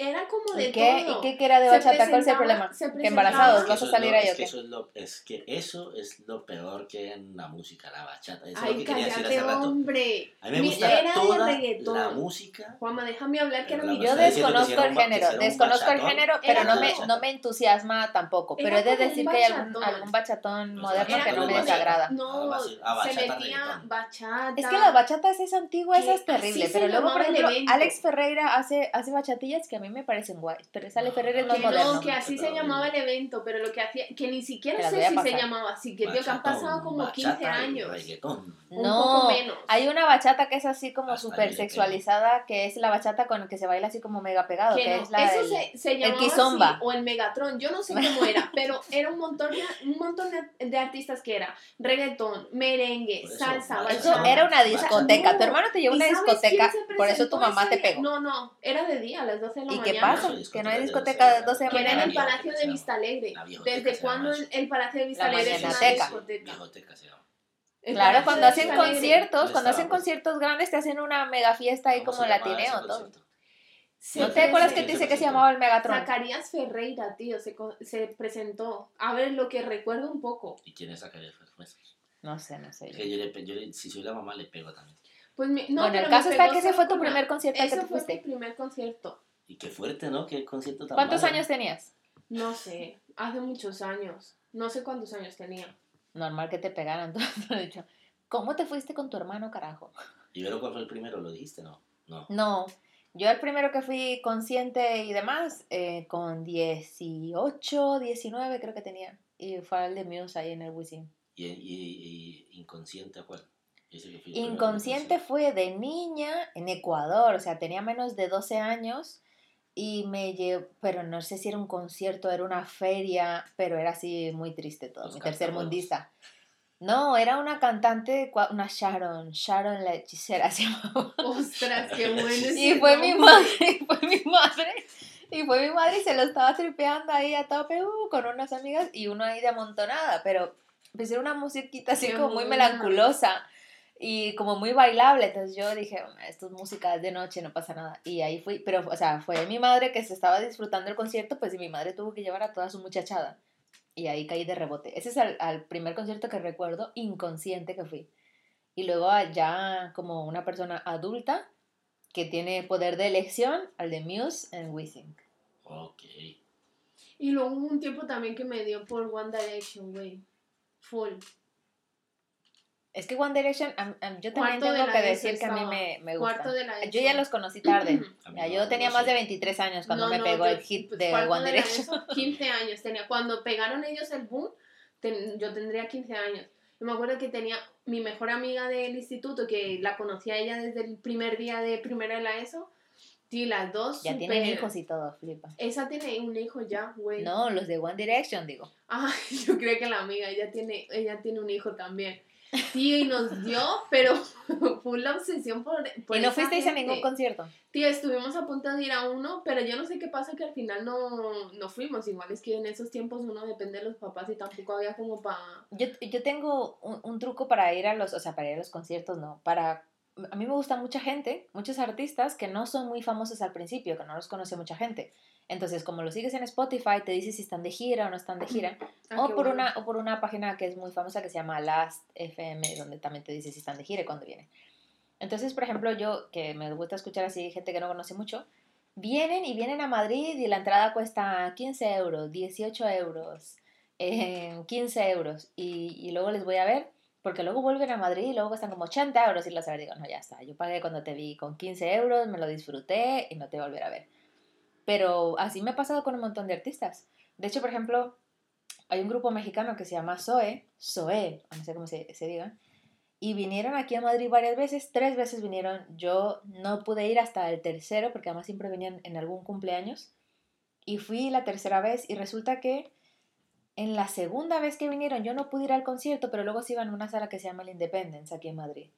Era como de ¿Y qué, todo. ¿Y qué que era de bachata? ¿Cuál es el problema? Que embarazados, Es vas a es salir ahí es que eso es lo es que eso es lo peor que hay en la música, la bachata. Eso es lo Ay, que quería decir cállate, hace rato. hombre. A mí me Mi- gusta era toda de reggaetón. la música. Juanma, déjame hablar que era mi... Yo desconozco el género, desconozco el género, pero no me, no me entusiasma tampoco. Pero Era he de decir que hay algún, bachatón. algún bachatón Pues moderno que no me es desagrada. No, se bachata, metía bachata. Es que la bachata es esa antigua, es Que es terrible. Pero luego, por ejemplo. Alex Ferreira hace, hace bachatillas que a mí me parecen guays. Pero ese Alex No, Ferreira es más Que moderno. no, que así se llamaba el evento, pero lo que hacía, que ni siquiera sé si se llamaba así, que tío, que han pasado como bachata 15 y años. reggaetón. Un No, poco menos. hay una bachata que es así como súper sexualizada, que es la bachata con que se baila así como mega pegado, que, Que no, es la eso del- se, se llamaba kizomba. así, o el Megatron, yo no sé cómo era, pero era un montón de, un montón de, de artistas que era reggaetón, merengue, eso, salsa, por Eso bachata. era una Bachata. discoteca. No. Tu hermano te llevó a ¿Y una discoteca, por eso tu mamá te ese pegó. No, no, era de día, a las 12 de la ¿Y mañana. qué pasa? Que no hay discoteca de discoteca de 12 de Que era en el Palacio de llama. Vista Alegre. La viejoteca ¿Desde cuándo el, Palacio de Vista La Alegre es una discoteca? Claro, cuando hacen conciertos, ¿Dónde cuando hacen conciertos grandes, te hacen una mega fiesta ahí ¿Cómo como llamaba latineo, ese todo. concierto? Se ¿No Sí, te acuerdas sí, que sí, te dice que se llamaba el Megatron? Zacarías Ferreira, tío, se, se presentó. A ver, lo que recuerdo un poco. ¿Y quién es Zacarías Fernández? No sé, no sé. Es que yo le, yo le- si soy la mamá, le pego también. Pues mi- no, bueno, pero el caso está que ese fue tu la- primer concierto al que Ese tú fue mi primer concierto. Y qué fuerte, ¿no? Qué concierto tan ¿Cuántos malo. años tenías? No sé, hace muchos años. No sé cuántos años tenía. Normal que te pegaran. Dicho. ¿Cómo te fuiste con tu hermano, carajo? ¿Y Vero cuál fue el primero? ¿Lo dijiste? No. No. No, yo el primero que fui consciente y demás, eh, con 18, 19 creo que tenía. Y fue el de Muse ahí en el Wisin. ¿Y, y, y inconsciente a cuál? Inconsciente fue de niña en Ecuador, o sea, tenía menos de 12 años y me llevó, pero no sé si era un concierto, era una feria, pero era así muy triste todo, Los mi cartajuegos. tercermundista. No, era una cantante, una Sharon, Sharon la hechicera se llamaba. Ostras, qué bueno. Y fue mi madre, fue mi madre. Y fue mi madre y se lo estaba tripeando ahí a tope uh, con unas amigas y uno ahí de amontonada, pero pues era una musiquita así Qué como muy melanculosa y como muy bailable. Entonces yo dije, "Bueno, esto es música de noche, no pasa nada. Y ahí fui, pero o sea, fue mi madre que se estaba disfrutando el concierto, pues y mi madre tuvo que llevar a toda su muchachada. Y ahí caí de rebote. Ese es al, al primer concierto que recuerdo inconsciente que fui. Y luego ya como una persona adulta que tiene poder de elección, al de Muse en Wisin. Ok. Y luego hubo un tiempo también que me dio por One Direction, güey. Full. Es que One Direction, am- yo también Cuarto tengo que decir que a mí me, me Cuarto gusta. de la Yo ya los conocí tarde. Ya, yo tenía no más de 23 años cuando No, me no, pegó yo- el hit pues, de cuarto One Direction. ESO, 15 años tenía. Cuando pegaron ellos el boom, ten- yo tendría 15 años. Yo me acuerdo que tenía mi mejor amiga del instituto, que la conocía ella desde el primer día de primera de la ESO, Sí, las dos. Ya tienen hijos y todo, flipa. Esa tiene un hijo ya, güey. No, los de One Direction, digo. Ah, yo creo que la amiga, ella tiene, ella tiene un hijo también. Tío, y nos dio, pero fue la obsesión por, por ¿Y no fuisteis a ningún concierto? Tío, estuvimos a punto de ir a uno, pero yo no sé qué pasa que al final no, no fuimos. Igual es que en esos tiempos uno depende de los papás y tampoco había como para... Yo, yo tengo un, un truco para ir a los, o sea, para ir a los conciertos, no, para... A mí me gusta mucha gente, muchos artistas que no son muy famosos al principio, que no los conoce mucha gente. Entonces, como los sigues en Spotify, te dice si están de gira o no están de gira. Ah, o, por bueno. una, o por una página que es muy famosa que se llama Last FM, donde también te dice si están de gira y cuándo vienen. Entonces, por ejemplo, yo, que me gusta escuchar así gente que no conoce mucho, vienen y vienen a Madrid y la entrada cuesta 15 euros, 18 euros, eh, 15 euros. Y, y luego les voy a ver, porque luego vuelven a Madrid y luego cuestan como 80 euros y los a ver. Digo, no, ya está, yo pagué cuando te vi con 15 euros, me lo disfruté y no te voy a volver a ver. Pero así me ha pasado con un montón de artistas. De hecho, por ejemplo, hay un grupo mexicano que se llama Zoe, Zoe, no sé cómo se, se diga, y vinieron aquí a Madrid varias veces, tres veces vinieron, yo no pude ir hasta el tercero, porque además siempre venían en algún cumpleaños, y fui la tercera vez, y resulta que en la segunda vez que vinieron yo no pude ir al concierto, pero luego se iban a una sala que se llama el Independence aquí en Madrid.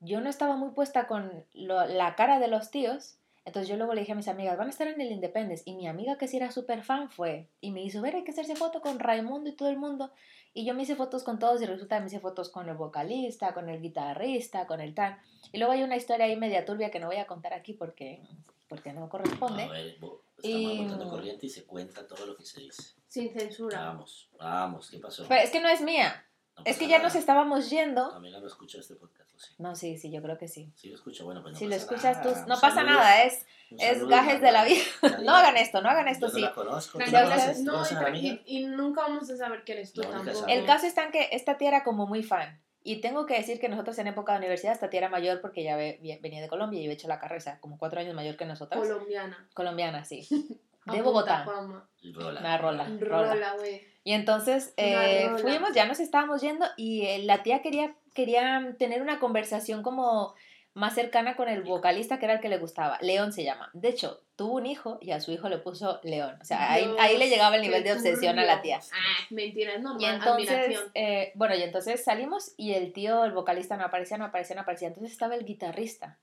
Yo no estaba muy puesta con la cara de los tíos, entonces yo luego le dije a mis amigas, van a estar en el Independence. Y mi amiga que sí era súper fan fue. Y me hizo ver, hay que hacerse foto con Raimundo y todo el mundo. Y yo me hice fotos con todos y resulta que me hice fotos con el vocalista, con el guitarrista, con el tal. Y luego hay una historia ahí media turbia que no voy a contar aquí porque, porque no corresponde. A ver, estamos Y- botando corriente y se cuenta todo lo que se dice. Sin censura. Vamos, vamos, ¿qué pasó? Pero es que no es mía. No Es que ya nada. nos estábamos yendo. no escucha este podcast, ¿o sí? No, sí, sí, yo creo que sí. Sí lo escucha, bueno, pues no si lo escuchas tú, no Un pasa saludo, nada, es, es gajes de la vida. No hagan esto, no hagan esto, yo no sí. la conozco, ¿tú Ya la ustedes- conoces? ¿Tú No, y, nunca vamos a saber quién eres tú tampoco. El caso está en que esta tía era como muy fan. Y tengo que decir que nosotros en época de universidad, esta tía era mayor porque ve- venía de Colombia y había hecho la carrera, o sea, como cuatro años mayor que nosotras. Colombiana. Colombiana, sí. De Bogotá. Rola. Una rola. Rola. Güey. Y entonces eh, rola. fuimos, ya nos estábamos yendo y eh, la tía quería, quería tener una conversación como más cercana con el vocalista que era el que le gustaba. León se llama. De hecho, tuvo un hijo y a su hijo le puso León. O sea, ahí, Dios, ahí le llegaba el nivel de obsesión a la tía. Ah, mentira, es normal. Y entonces, eh, bueno, y entonces salimos y el tío, el vocalista no aparecía, no aparecía, no aparecía. Entonces estaba el guitarrista.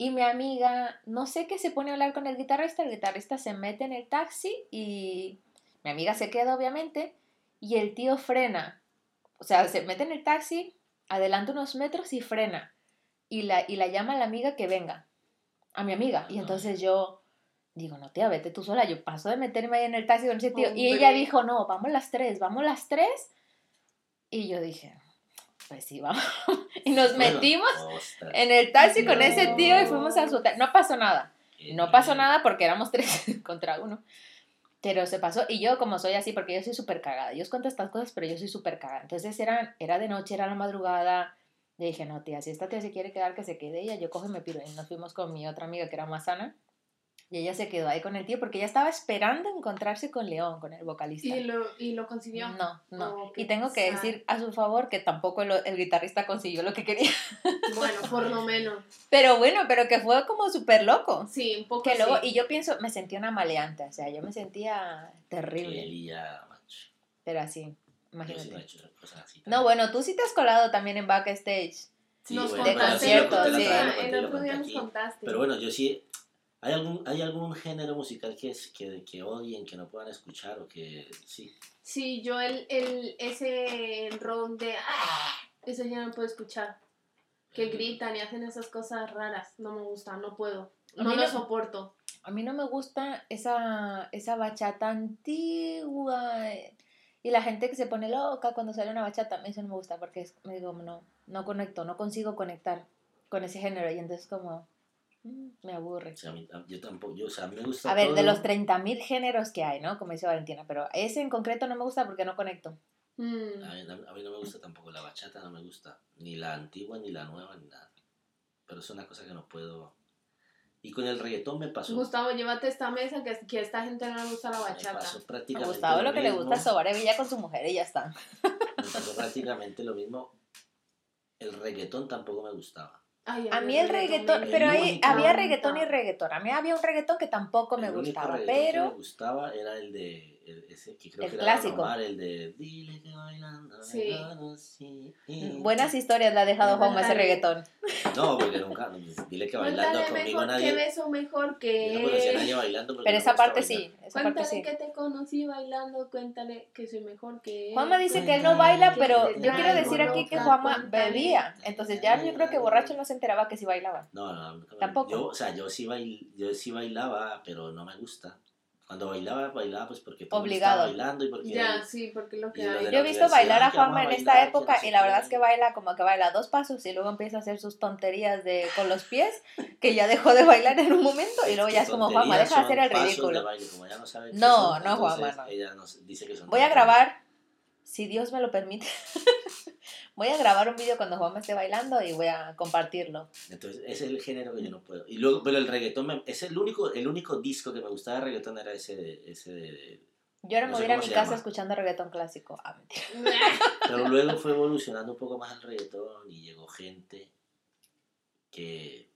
Y mi amiga, no sé qué, se pone a hablar con el guitarrista. El guitarrista se mete en el taxi y mi amiga se queda, obviamente. Y el tío frena. O sea, se mete en el taxi, adelanta unos metros y frena. Y la, y la llama a la amiga que venga. A mi amiga. Y entonces yo digo, no, tía, vete tú sola. Yo paso de meterme ahí en el taxi con ese tío. Y ella dijo, no, vamos las tres, vamos las tres. Y yo dije, pues sí, vamos. y nos Bueno, metimos ostras, en el taxi con ese tío y fuimos a su hotel. No pasó nada. No pasó nada porque éramos tres contra uno. Pero se pasó. Y yo, como soy así, porque yo soy súper cagada. Yo os cuento estas cosas, pero yo soy súper cagada. Entonces era, era de noche, era la madrugada. Le dije, no, tía, si esta tía se quiere quedar, que se quede ella. Yo cojo y me piro. Y nos fuimos con mi otra amiga que era más sana. Y ella se quedó ahí con el tío porque ella estaba esperando encontrarse con León, con el vocalista. Y lo, y lo consiguió. No, no. Oh, y tengo que sad. decir a su favor que tampoco lo- el guitarrista consiguió lo que quería. Bueno, por lo menos. Pero bueno, pero que fue como súper loco. Sí, un poco Que luego, sí. y yo pienso, me sentía una maleante, o sea, yo me sentía terrible, macho. pero así, Yo sí no he imagínate. hecho cosas así. No, bueno, tú sí te has colado también en backstage. Sí, Nos bueno, de contaste sí, lo conciertos, conté sí. lo conté, El lo otro día nos contaste. Pero bueno, yo sí. ¿Hay algún, ¿Hay algún género musical que, es, que, que odien, que no puedan escuchar o que sí? Sí, yo el, el, ese rock de... ¡ah! Eso ya no puedo escuchar. Que gritan y hacen esas cosas raras. No me gusta, no puedo. No mí lo no- soporto. A mí no me gusta esa, esa bachata antigua y la gente que se pone loca cuando sale una bachata, a mí eso no me gusta porque es, me digo, no, no conecto, no consigo conectar con ese género y entonces como, me aburre. O sea, a mí- a- yo tampoco, yo, o sea, a mí me gusta A ver, de los 30.000 géneros que hay, ¿no? Como dice Valentina, pero ese en concreto no me gusta porque no conecto. Mm. A mí, a mí no me gusta tampoco la bachata, no me gusta. Ni la antigua, ni la nueva, ni nada. Pero es una cosa que no puedo... Y con el reggaetón me pasó. Gustavo, llévate esta mesa que, que a esta gente no le gusta la me bachata. pasó A prácticamente Gustavo lo que le mismo. gusta es sobar hebilla con su mujer y ya está. Me pasó prácticamente lo mismo. El reggaetón tampoco me gustaba. Ay, A mí el reggaetón, pero ahí había reggaetón y reggaetón. A mí había un reggaetón que tampoco me El único gustaba, reggaetón que me pero gustaba era el de. El- ese que creo El que era clásico. normal, el de. Dile que bailando. Sí. sí". buenas historias le ha dejado Juanma ese reggaetón. No, porque nunca. Dile que bailando Cuéntale conmigo mejor nadie. qué beso mejor Yo no conocí a nadie que... bailando. Pero no esa parte sí, esa parte Cuéntale sí. que te conocí bailando, cuéntale que soy mejor que. Juanma dice que él no baila, pero Que yo quiero decir aquí que Juanma bebía. Entonces ya yo creo que borracho no se enteraba que sí bailaba. No, no, nunca Tampoco. Yo, o sea, yo sí, bail, yo sí bailaba, pero no me gusta. Cuando bailaba, bailaba pues porque Obligado. estaba bailando y porque... Ya, sí, porque lo que Yo he visto bailar a Juanma en esta época no sé y la qué. verdad es que baila como que baila dos pasos y luego empieza a hacer sus tonterías de con los pies, que ya dejó de bailar en un momento y luego ya es como Juanma, deja de hacer el ridículo. baile, como ella no, sabe No, son, no, Juanma, no. Ella nos dice que son Voy a grabar, si Dios me lo permite, voy a grabar un vídeo cuando Juanma esté bailando y voy a compartirlo. Entonces, ese es el género que yo no puedo. Y luego, pero el reggaetón, me- es el único, el único disco que me gustaba de reggaetón era ese de... Ese de Yo ahora me No sé voy a ir a mi casa llama. escuchando reggaetón clásico. Ah, mentira. pero luego fue evolucionando un poco más el reggaetón y llegó gente que...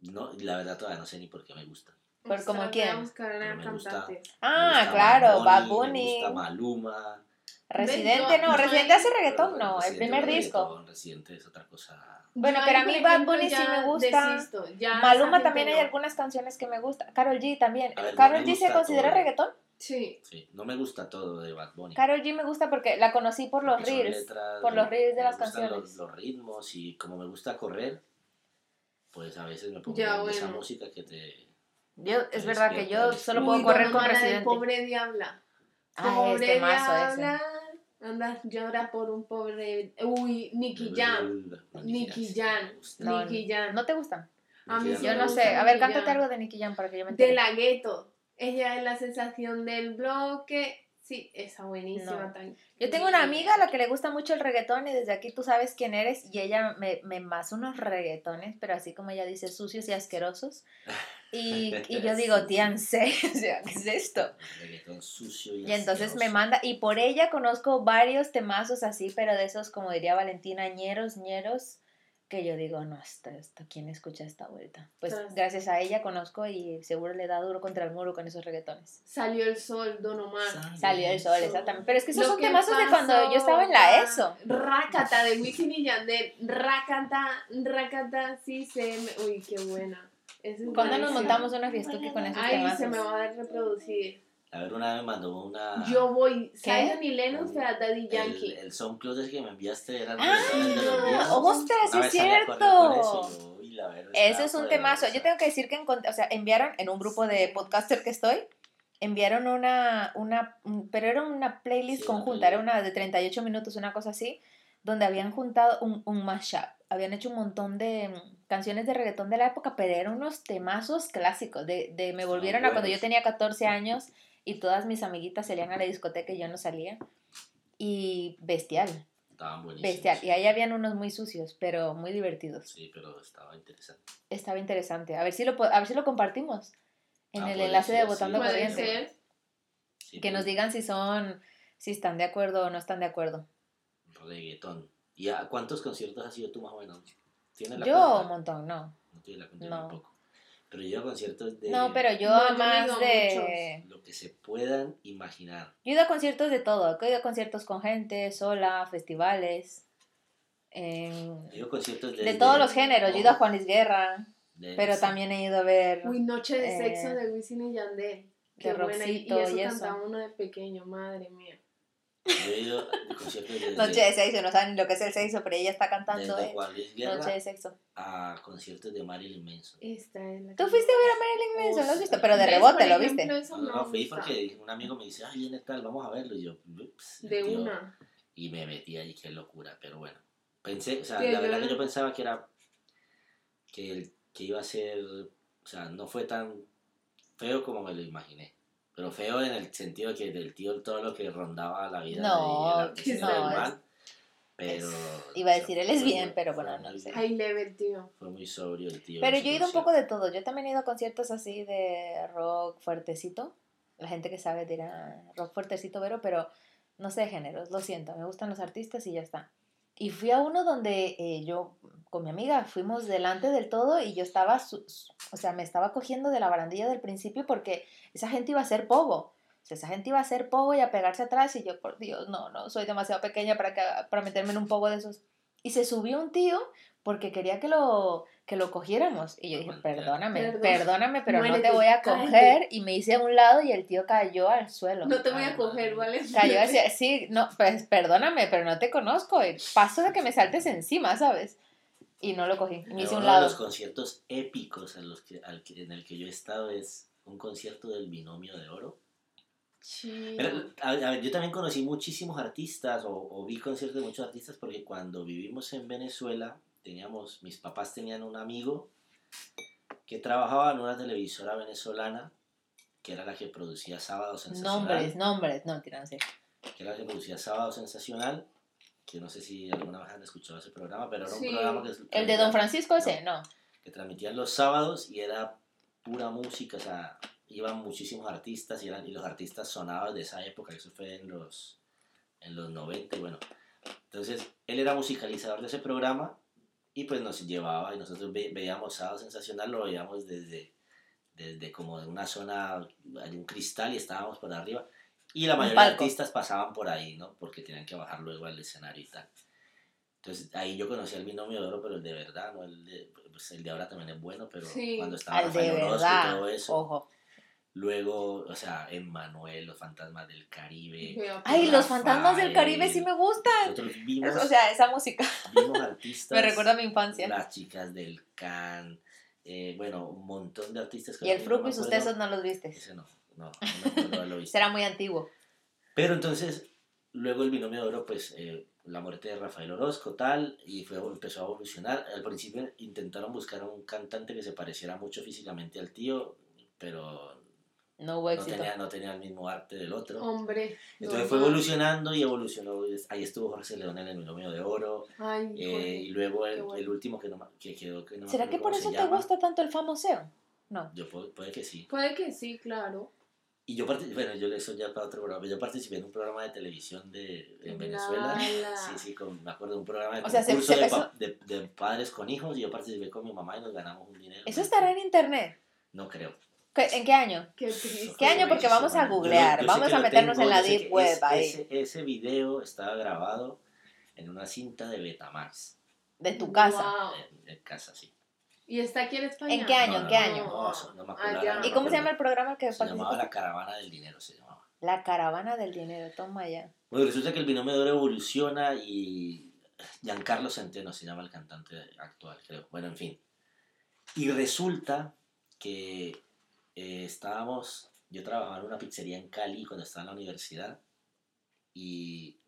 No, la verdad todavía no sé ni por qué me gusta. ¿Pero como Voy a quién? buscar me gusta. cantantes. Me Ah, gusta claro, Bad Me Bunny. gusta Maluma. Residente no, no Residente hay- hace reggaetón, no, el primer disco. Residente es otra cosa. Bueno, pero a mí Bad Bunny sí me gusta. desisto, ya esa Maluma también hay algunas canciones que me gustan. Carol G también. Ver, Carol G se considera todo. reggaetón. Sí. Sí, no me gusta todo de Bad Bunny. Carol G me gusta porque la conocí por los reels. letras, por los reels de me las canciones. Los, los ritmos y como me gusta correr, pues a veces me pongo Ya, esa música que te... Yo, es Te verdad que yo solo Uy, puedo correr con Residente. Pobre diabla. Ah, pobre este mazo ese. Anda, llora por un pobre. Uy, Nicky Jam. Nicky Jam. Nicky Jam. ¿No te gustan? A mí Yo no sé. A ver, cántate algo de Nicky Jam para que yo me De entere. la gueto. Ella es la sensación del bloque. Sí, esa buenísima. No. tan- Yo tengo una amiga a la que le gusta mucho el reggaetón y desde aquí tú sabes quién eres y ella me, me masa unos reggaetones, pero así como ella dice, sucios y asquerosos. Y, y yo digo, Sí. tía, en serio, o sea, ¿qué es esto? Reggaetón sucio y Y entonces me manda, y por ella conozco varios temazos así, pero de esos, como diría Valentina, ñeros, ñeros, que yo digo, no, esto, esto, ¿quién escucha esta vuelta? Pues gracias a ella conozco y seguro le da duro contra el muro con esos reggaetones. Salió el sol, Don Omar. Salió el sol, exactamente. Pero es que esos Lo son que temazos de cuando yo estaba en la ESO. Rácata de Wisin y Yandel. Rácata, rácata, sí se me... Uy, qué buena. Es Cuando nos montamos una fiestuki con esos Ay, temazos. se me va a reproducir. A ver, una vez me mandó una... Yo voy. Zion y Lennox para Daddy el, Yankee. el SoundCloud ese que me enviaste era el Ah, viejos. ostras, Una es cierto. Ese es un temazo. Yo tengo que decir que o sea, enviaron en un grupo de podcaster que estoy, enviaron una, una, un- pero era una playlist Sí, una conjunta, era playlist. una de 38 minutos, una cosa así, donde habían juntado un, un mashup. Habían hecho un montón de mm, canciones de reggaetón de la época, pero eran unos temazos clásicos. De, de me volvieron a cuando yo tenía 14 años y todas mis amiguitas salían a la discoteca y yo no salía. Y bestial, Estaban buenísimos. bestial. Y ahí habían unos muy sucios, pero muy divertidos. Sí, pero estaba interesante. Estaba interesante. A ver si lo, a ver si lo compartimos en Ah, el enlace de Votando sí. Corriente. ser. Que nos digan si son, si están de acuerdo o no están de acuerdo. Reggaetón. ¿Y a cuántos conciertos has ido tú más o menos? ¿Tienes la Yo cuenta? un montón, no. No tiene la cuenta No. tampoco. Pero yo he ido a conciertos de No, pero yo No, yo más a de... lo que se puedan imaginar. Yo he ido a conciertos de todo. He ido a conciertos con gente, sola, festivales. en- He ido a conciertos De desde- todos los géneros. Yo he ido a Juan Luis Guerra, de- pero sí. también he ido a ver... Uy, Noche de Eh, Sexo de Wisin y Yandel. Qué de buena. Y, y eso y eso. cantaba uno de pequeño, madre mía. Yo he ido a conciertos desde, Noche de sexo, no saben lo que es el sexo, pero ella está cantando desde Juan Luis Guerra Noche de sexo. a conciertos de Marilyn Manson. Esta es la ¿Tú fuiste a ver a Marilyn Manson? ¿Lo has visto? Pero de rebote, ¿lo viste? No, no fui porque un amigo me dice, ay, viene tal, vamos a verlo. Y yo, ups, De una. Y me metí ahí, qué locura. Pero bueno, pensé, o sea, la verdad que yo pensaba que era, que, el, que iba a ser, o sea, no fue tan feo como me lo imaginé. Pero feo en el sentido que del tío todo lo que rondaba la vida No, artista no, del es- man. Pero. Iba a decir, él es bien, muy- pero bueno, no sé. High level, tío. Fue muy sobrio el tío. Pero yo he ido un poco de todo. Yo también he ido a conciertos así de rock fuertecito. La gente que sabe dirá rock fuertecito, pero, pero no sé de géneros, lo siento. Me gustan los artistas y ya está. Y fui a uno donde eh, yo con mi amiga fuimos delante del todo y yo estaba, su- su- o sea, me estaba cogiendo de la barandilla del principio porque esa gente iba a ser pogo. O sea, esa gente iba a ser pogo y a pegarse atrás y yo, por Dios, no, no, soy demasiado pequeña para, que, para meterme en un pogo de esos. Y se subió un tío porque quería que lo, que lo cogiéramos. Y yo dije, perdóname, Perdón. perdóname, pero no te voy a cállate. coger. Y me hice a un lado y el tío cayó al suelo. No te voy Ay, a coger, ¿vale? Cayó hacia, sí, no, pues perdóname, pero no te conozco. y Paso de que me saltes encima, ¿sabes? Y no lo cogí. Me hice Uno un de los lado. conciertos épicos en, los que, al que- en el que yo he estado es un concierto del Binomio de Oro. Pero, a, a ver, yo también conocí muchísimos artistas o, o vi conciertos de muchos artistas porque cuando vivimos en Venezuela, teníamos, mis papás tenían un amigo que trabajaba en una televisora venezolana que era la que producía Sábado Sensacional. Nombres, nombres, no, tiran que era la que producía Sábado Sensacional, que no sé si alguna vez han escuchado ese programa, pero era un Sí. programa que... El de Don Francisco ese, no. que transmitían los sábados y era pura música, o sea, iban muchísimos artistas y, eran, y los artistas sonaban de esa época, eso fue en los, en los 90, y bueno. Entonces, él era musicalizador de ese programa y pues nos llevaba y nosotros ve- veíamos Sábado Sensacional, lo veíamos desde, desde como de una zona, hay un cristal y estábamos por arriba. Y la mayoría de artistas pasaban por ahí, ¿no? Porque tenían que bajar luego al escenario y tal. Entonces ahí yo conocí al binomio de oro, pero el de verdad, ¿no? El de, pues el de ahora también es bueno, pero Sí. cuando estaba Rafael Orozco y todo eso. Ojo. Luego, o sea, Emmanuel, los fantasmas del Caribe. Ay, los fantasmas del. Caribe sí me gustan. Nosotros vimos, O sea, esa música vimos artistas. me recuerda a mi infancia. Las chicas del Can. eh, bueno, un montón de artistas. que Y el no me Frucus, acuerdo. usted esos no los viste. Ese no, no, no me acuerdo de visto. Será muy antiguo. Pero entonces, luego el binomio de oro, pues eh, la muerte de Rafael Orozco, tal, y fue, empezó a evolucionar. Al principio intentaron buscar a un cantante que se pareciera mucho físicamente al tío, pero No hubo no éxito. tenía, no tenía el mismo arte del otro. Hombre. Entonces fue normal. evolucionando y evolucionó. Ahí estuvo Jorge León en el binomio de oro. Ay, eh, y luego el, bueno. el último que, no, que quedó. Que no ¿Será que por eso se te llama. gusta tanto el famoseo? No. Yo puedo- puede que sí. Puede que sí, claro. Y yo participé, bueno, yo eso ya para otro programa, yo participé en un programa de televisión de, en Venezuela. Sí, sí, con, me acuerdo de un programa de O sea, se- concurso se- de, pa- de, de padres con hijos y yo participé con mi mamá y nos ganamos un dinero. Eso estará en internet. No creo. ¿Qué- ¿En qué año? Qué triste. ¿Qué año? Porque vamos a googlear, yo vamos a meternos en la deep web es- ahí. Ese, ese video estaba grabado en una cinta de Betamax, De tu casa. Wow. en, en casa, sí. ¿Y está aquí en España? ¿En qué año? No, ¿En qué año? No, eso me acuerdo. Ah, no ¿Y me cómo se acuerdo. llama el programa que Se llamaba? La Caravana del Dinero, se llamaba. La caravana del dinero, toma ya. Bueno, resulta que el binomio de oro evoluciona y Giancarlo Centeno se llama el cantante actual, creo. Bueno, en fin. Y resulta que eh, estábamos, yo trabajaba en una pizzería en Cali cuando estaba en la universidad y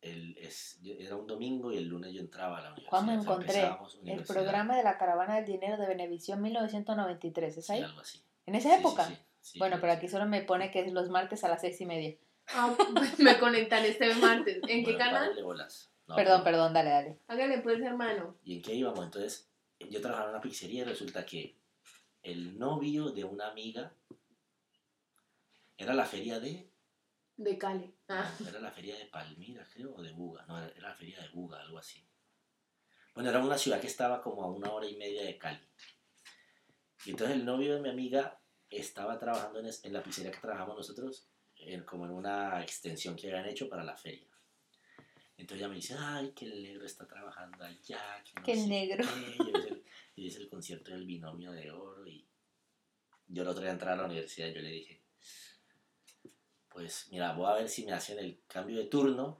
el, es, yo- era un domingo y el lunes yo entraba a la universidad. Juan, me encontré el programa de la caravana del dinero de Benevisión 1993. ¿Es sí, ahí? algo así. ¿En esa Sí, sí, época? sí, sí, bueno, sí, pero sí. aquí solo me pone que es los martes a las seis y media. Ah, me conectan este martes. ¿En qué Bueno, canal? No, perdón, pero- perdón, dale, dale. Hágale pues, hermano. ¿Y en qué íbamos? Entonces, yo trabajaba en una pizzería y resulta que el novio de una amiga era la feria de. De Cali. Ah. Era la feria de Palmira, creo, o de Buga. No, era, la feria de Buga, algo así. Bueno, era una ciudad que estaba como a una hora y media de Cali. Y entonces el novio de mi amiga estaba trabajando en, es- en la pizzería que trabajamos nosotros, en- como en una extensión que habían hecho para la feria. Entonces ella me dice, ay, que el negro está trabajando allá. Que, no Que el sé negro. qué". Yo hice, el, el concierto del binomio de oro y yo el otro día entraba a la universidad y yo le dije, pues mira, voy a ver si me hacen el cambio de turno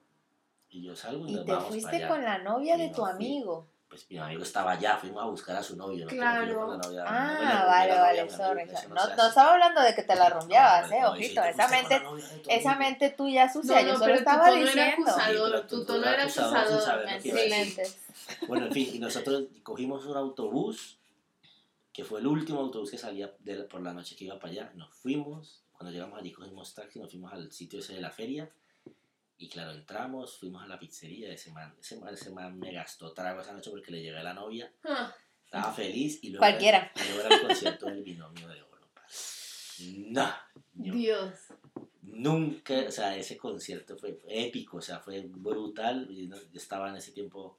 y yo salgo y, Y nos te vamos para fuiste allá. con la novia Y de tu fui. amigo. Pues mi amigo estaba allá, fuimos a buscar a su novio. No Claro. Con la novia, Ah, vale, la vale, sorry. amigo, No, no estaba hablando de que te la rumbeabas, No, eh, no, y si ojito. Esa mente, esa mente tuya sucia. No, yo solo estaba diciendo. acusador. Sí, pero tu tono era acusador. Bueno, en fin, y nosotros cogimos un autobús, que fue el último autobús que salía de la- por la noche que iba para allá. Nos fuimos, cuando llegamos allí cogimos taxi, nos fuimos al sitio ese de la feria. Y claro, entramos, fuimos a la pizzería. Ese man, ese man, ese man me gastó trago esa noche porque le llevé a la novia. Ah, Estaba feliz y luego, Cualquiera. y luego era el concierto del binomio de oro. No, yo Dios. nunca, o sea, ese concierto fue épico, o sea, fue brutal. Yo estaba en ese tiempo,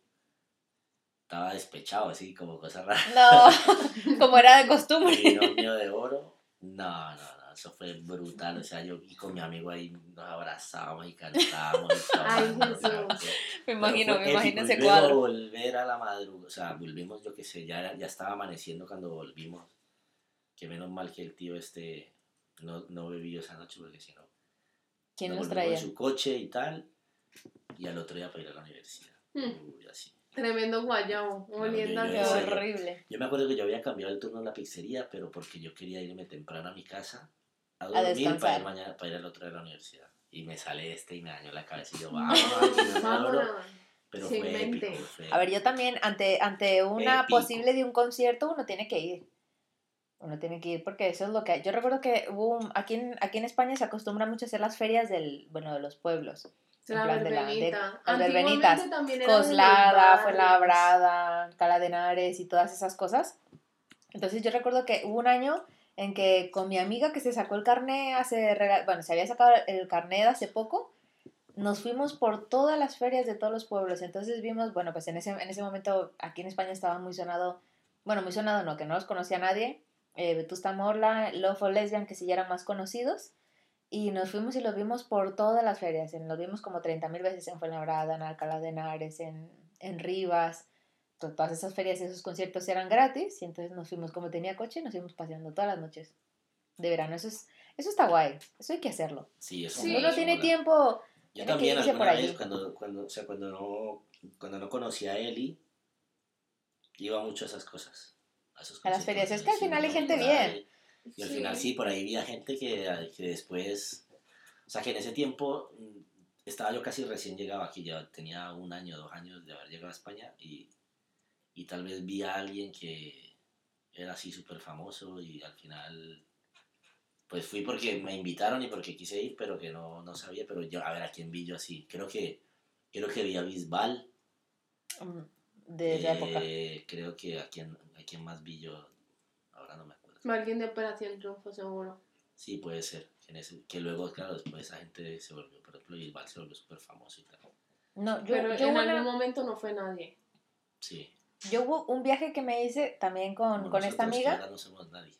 estaba despechado, así como cosas raras. No, como era de costumbre. Binomio de oro. No, no, eso fue brutal. O sea, yo y con mi amigo ahí nos abrazábamos y cantábamos. Y Ay, Jesús. Me imagino, me imagino ese Y luego cuadro. volver a la madrugada, o sea, volvimos, yo qué sé, ya, ya estaba amaneciendo cuando volvimos. Que menos mal que el tío este no, no bebió esa noche porque si no. ¿Quién nos traía? en su coche y tal. Y al otro día para ir a la universidad. Hmm. Uy, así. Tremendo guayabo, No, oliendo todo. horrible. Yo me acuerdo que yo había cambiado el turno en la pizzería, pero porque yo quería irme temprano a mi casa a A dormir para descansar. ir, mañana, para ir al otro día a la universidad. Y me sale este y me dañó la cabeza y yo, vamos, aquí no me Vámonos. abro". pero Sin fue épico. fue A ver, yo también, ante, ante una Épico. posible de un concierto, uno tiene que ir. Uno tiene que ir porque eso es lo que... Yo recuerdo que hubo un- aquí, en, aquí en España se acostumbra mucho a hacer las ferias del, bueno, de los pueblos. La en plan de la- de- verbenita. las verbenitas. de Coslada. Fuenlabrada, Cala de Henares y todas esas cosas. Entonces yo recuerdo que hubo un año en que con mi amiga que se sacó el carné hace, bueno, se había sacado el carné hace poco, nos fuimos por todas las ferias de todos los pueblos. Entonces vimos, bueno, pues en ese, en ese momento aquí en España estaba muy sonado, bueno, muy sonado no, que no los conocía nadie, eh, Vetusta Morla, Love for Lesbian, que sí ya eran más conocidos. Y nos fuimos y los vimos por todas las ferias. Los vimos como 30.000 veces en Fuenlabrada, en Alcalá de Henares, en, en Rivas. To- Todas esas ferias y esos conciertos eran gratis. Y entonces nos fuimos, como tenía coche, nos fuimos paseando todas las noches de verano. Eso, es, eso está guay. Eso hay que hacerlo. Sí, eso Sí. Uno tiene mola. tiempo. Yo que también irse alguna por vez, cuando, cuando, o sea, cuando no, cuando no conocía a Eli, iba mucho a esas cosas. A, esos A las ferias. Es que al sí, final hay gente bien. Y al final sí, por ahí vi a gente que, que después, o sea, que en ese tiempo mm, estaba yo casi recién llegado aquí, ya tenía un año, dos años de haber llegado a España y, y tal vez vi a alguien que era así súper famoso y al final, pues fui porque me invitaron y porque quise ir, pero que no, no sabía, pero yo, a ver, ¿a quién vi yo así? Creo que, creo que vi a Bisbal. mm, De esa época. eh, Creo que a quién, a quién más vi yo, ahora no me acuerdo. Alguien de Operación Triunfo, seguro. Sí, puede ser. Que, en ese- que luego, claro, después esa gente se volvió, por ejemplo, Bisbal se volvió súper famoso y tal. No, yo, Pero yo en algún momento no fue nadie. Sí. Yo hubo un viaje que me hice también con, con esta amiga, no somos nadie.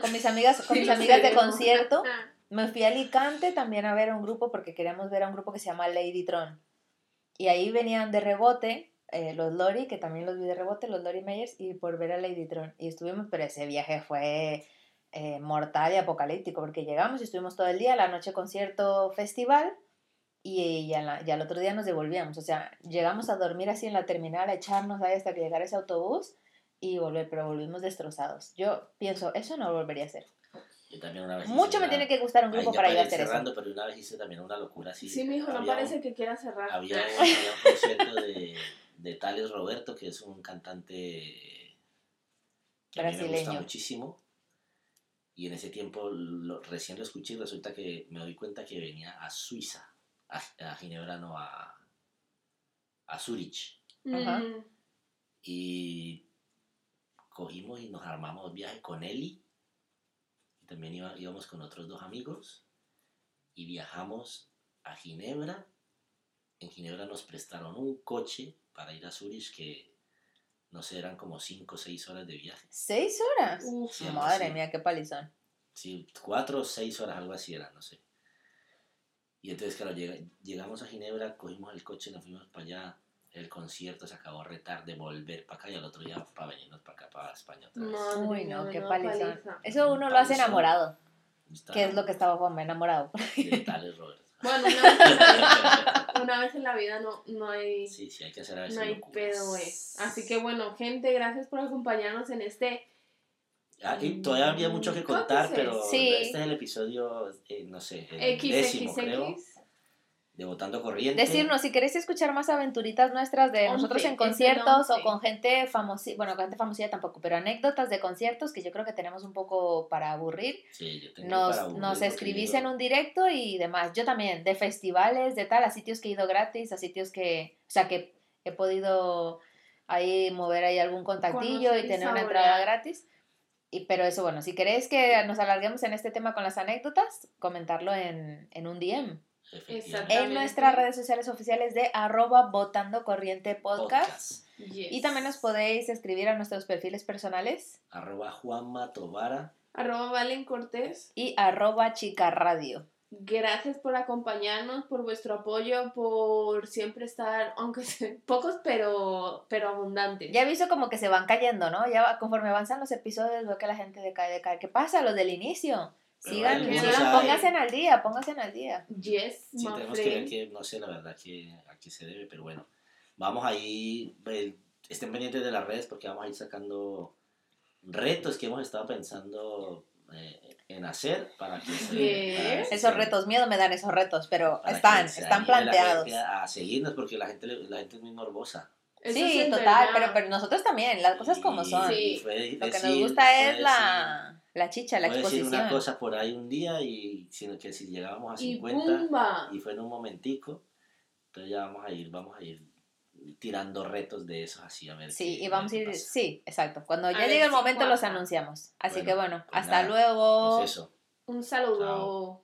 con mis amigas, con Sí, mis amigas de concierto. Ah, Me fui a Alicante también a ver a un grupo porque queríamos ver a un grupo que se llama Lady Tron. Y ahí venían de rebote eh, los Lori, que también los vi de rebote, los Lori Meyers, y por ver a Lady Tron. Y estuvimos, pero ese viaje fue eh, mortal y apocalíptico porque llegamos y estuvimos todo el día, la noche concierto festival, y ya, la- ya el otro día nos devolvíamos. O sea, llegamos a dormir así en la terminal, a echarnos ahí hasta que llegara ese autobús y volver, pero volvimos destrozados. Yo pienso, eso no lo volvería a hacer. Yo también una vez hice Mucho me una- tiene que gustar un grupo para yo ir hacer eso. cerrando, pero una vez hice también una locura así. Sí, mi hijo, no parece un- que quiera cerrar. Había un, había un concierto de, de Tales Roberto, que es un cantante que a mí me gusta Brasileño. muchísimo. Y en ese tiempo lo- recién lo escuché y resulta que me doy cuenta que venía a Suiza, a, a Ginebra, no a, a Zurich. Ajá. Mm, Y cogimos y nos armamos viaje con Eli. Y también iba- íbamos con otros dos amigos. Y viajamos a Ginebra. En Ginebra nos prestaron un coche para ir a Zurich que, no sé, eran como 5 o 6 horas de viaje. ¿Seis horas? Uf. Sí, Madre así. mía, qué palizón. Sí, 4 o 6 horas, algo así era, no sé. Y entonces, claro, llega- llegamos a Ginebra, cogimos el coche, nos fuimos para allá. El concierto se acabó retarde, volver para acá y al otro día para venirnos para acá, para España otra vez. Madre Uy, no, qué paliza. Eso uno lo hace enamorado, Está que es lo que estaba Juanma, enamorado. De Tales Roberto. Bueno, una vez, en la, una vez en la vida no, no hay, Sí, sí, hay que hacer a veces no hay locuras. pedo, güey. Así que bueno, gente, gracias por acompañarnos en este. Ah, y todavía había mucho que contar, ¿Cuántos pero? Sí. este es el episodio, eh, no sé, el décimo, creo, de Votando Corriente. Decirnos, si queréis escuchar más aventuritas nuestras de Once, nosotros en conciertos o con gente famosa, bueno, con gente famosilla tampoco, pero anécdotas de conciertos que yo creo que tenemos un poco para aburrir, Sí, yo tengo nos, para aburrir nos escribís en un directo y demás. Yo también, de festivales, de tal, a sitios que he ido gratis, a sitios que, o sea, que he podido ahí mover ahí algún contactillo Conocer y tener una entrada gratis. Y, pero eso, bueno, si queréis que nos alarguemos en este tema con las anécdotas, comentarlo en, en un DM. En nuestras redes sociales oficiales de arroba votando corriente podcast. Podcast. Yes. Y también nos podéis escribir a nuestros perfiles personales Arroba Juanma Tobara. Arroba Valen Cortés. y arroba chica radio. Gracias por acompañarnos, por vuestro apoyo, por siempre estar, aunque sean pocos, pero, pero abundantes. Ya he visto como que se van cayendo, ¿no? Ya va- conforme avanzan los episodios veo que la gente decae, decae. ¿Qué pasa? Los del inicio. Sigan, sigan, pónganse al día, pónganse al día. Yes, Sí, tenemos que ver que, no sé la verdad que, a qué se debe, pero bueno, vamos ahí, eh, estén pendientes de las redes porque vamos a ir sacando retos que hemos estado pensando eh, en hacer para que se... Yes. para que Esos se- retos, miedo me dan esos retos, pero están, están planteados. A seguirnos porque la gente, le- la gente es muy morbosa. Eso Sí, total, pero, pero nosotros también, las cosas como son. Sí. Lo que nos gusta es la, la chicha, la fue decir exposición. una cosa por ahí un día y sino que si llegábamos a Y 50 ¡pumba! y fue en un momentico, entonces ya vamos a ir, vamos a ir tirando retos de esos así a ver Sí, qué- y vamos a ir, pasa. sí, exacto. Cuando ya llegue el momento los anunciamos. Así Bueno, que bueno, pues hasta nada, luego. Pues eso. Un saludo.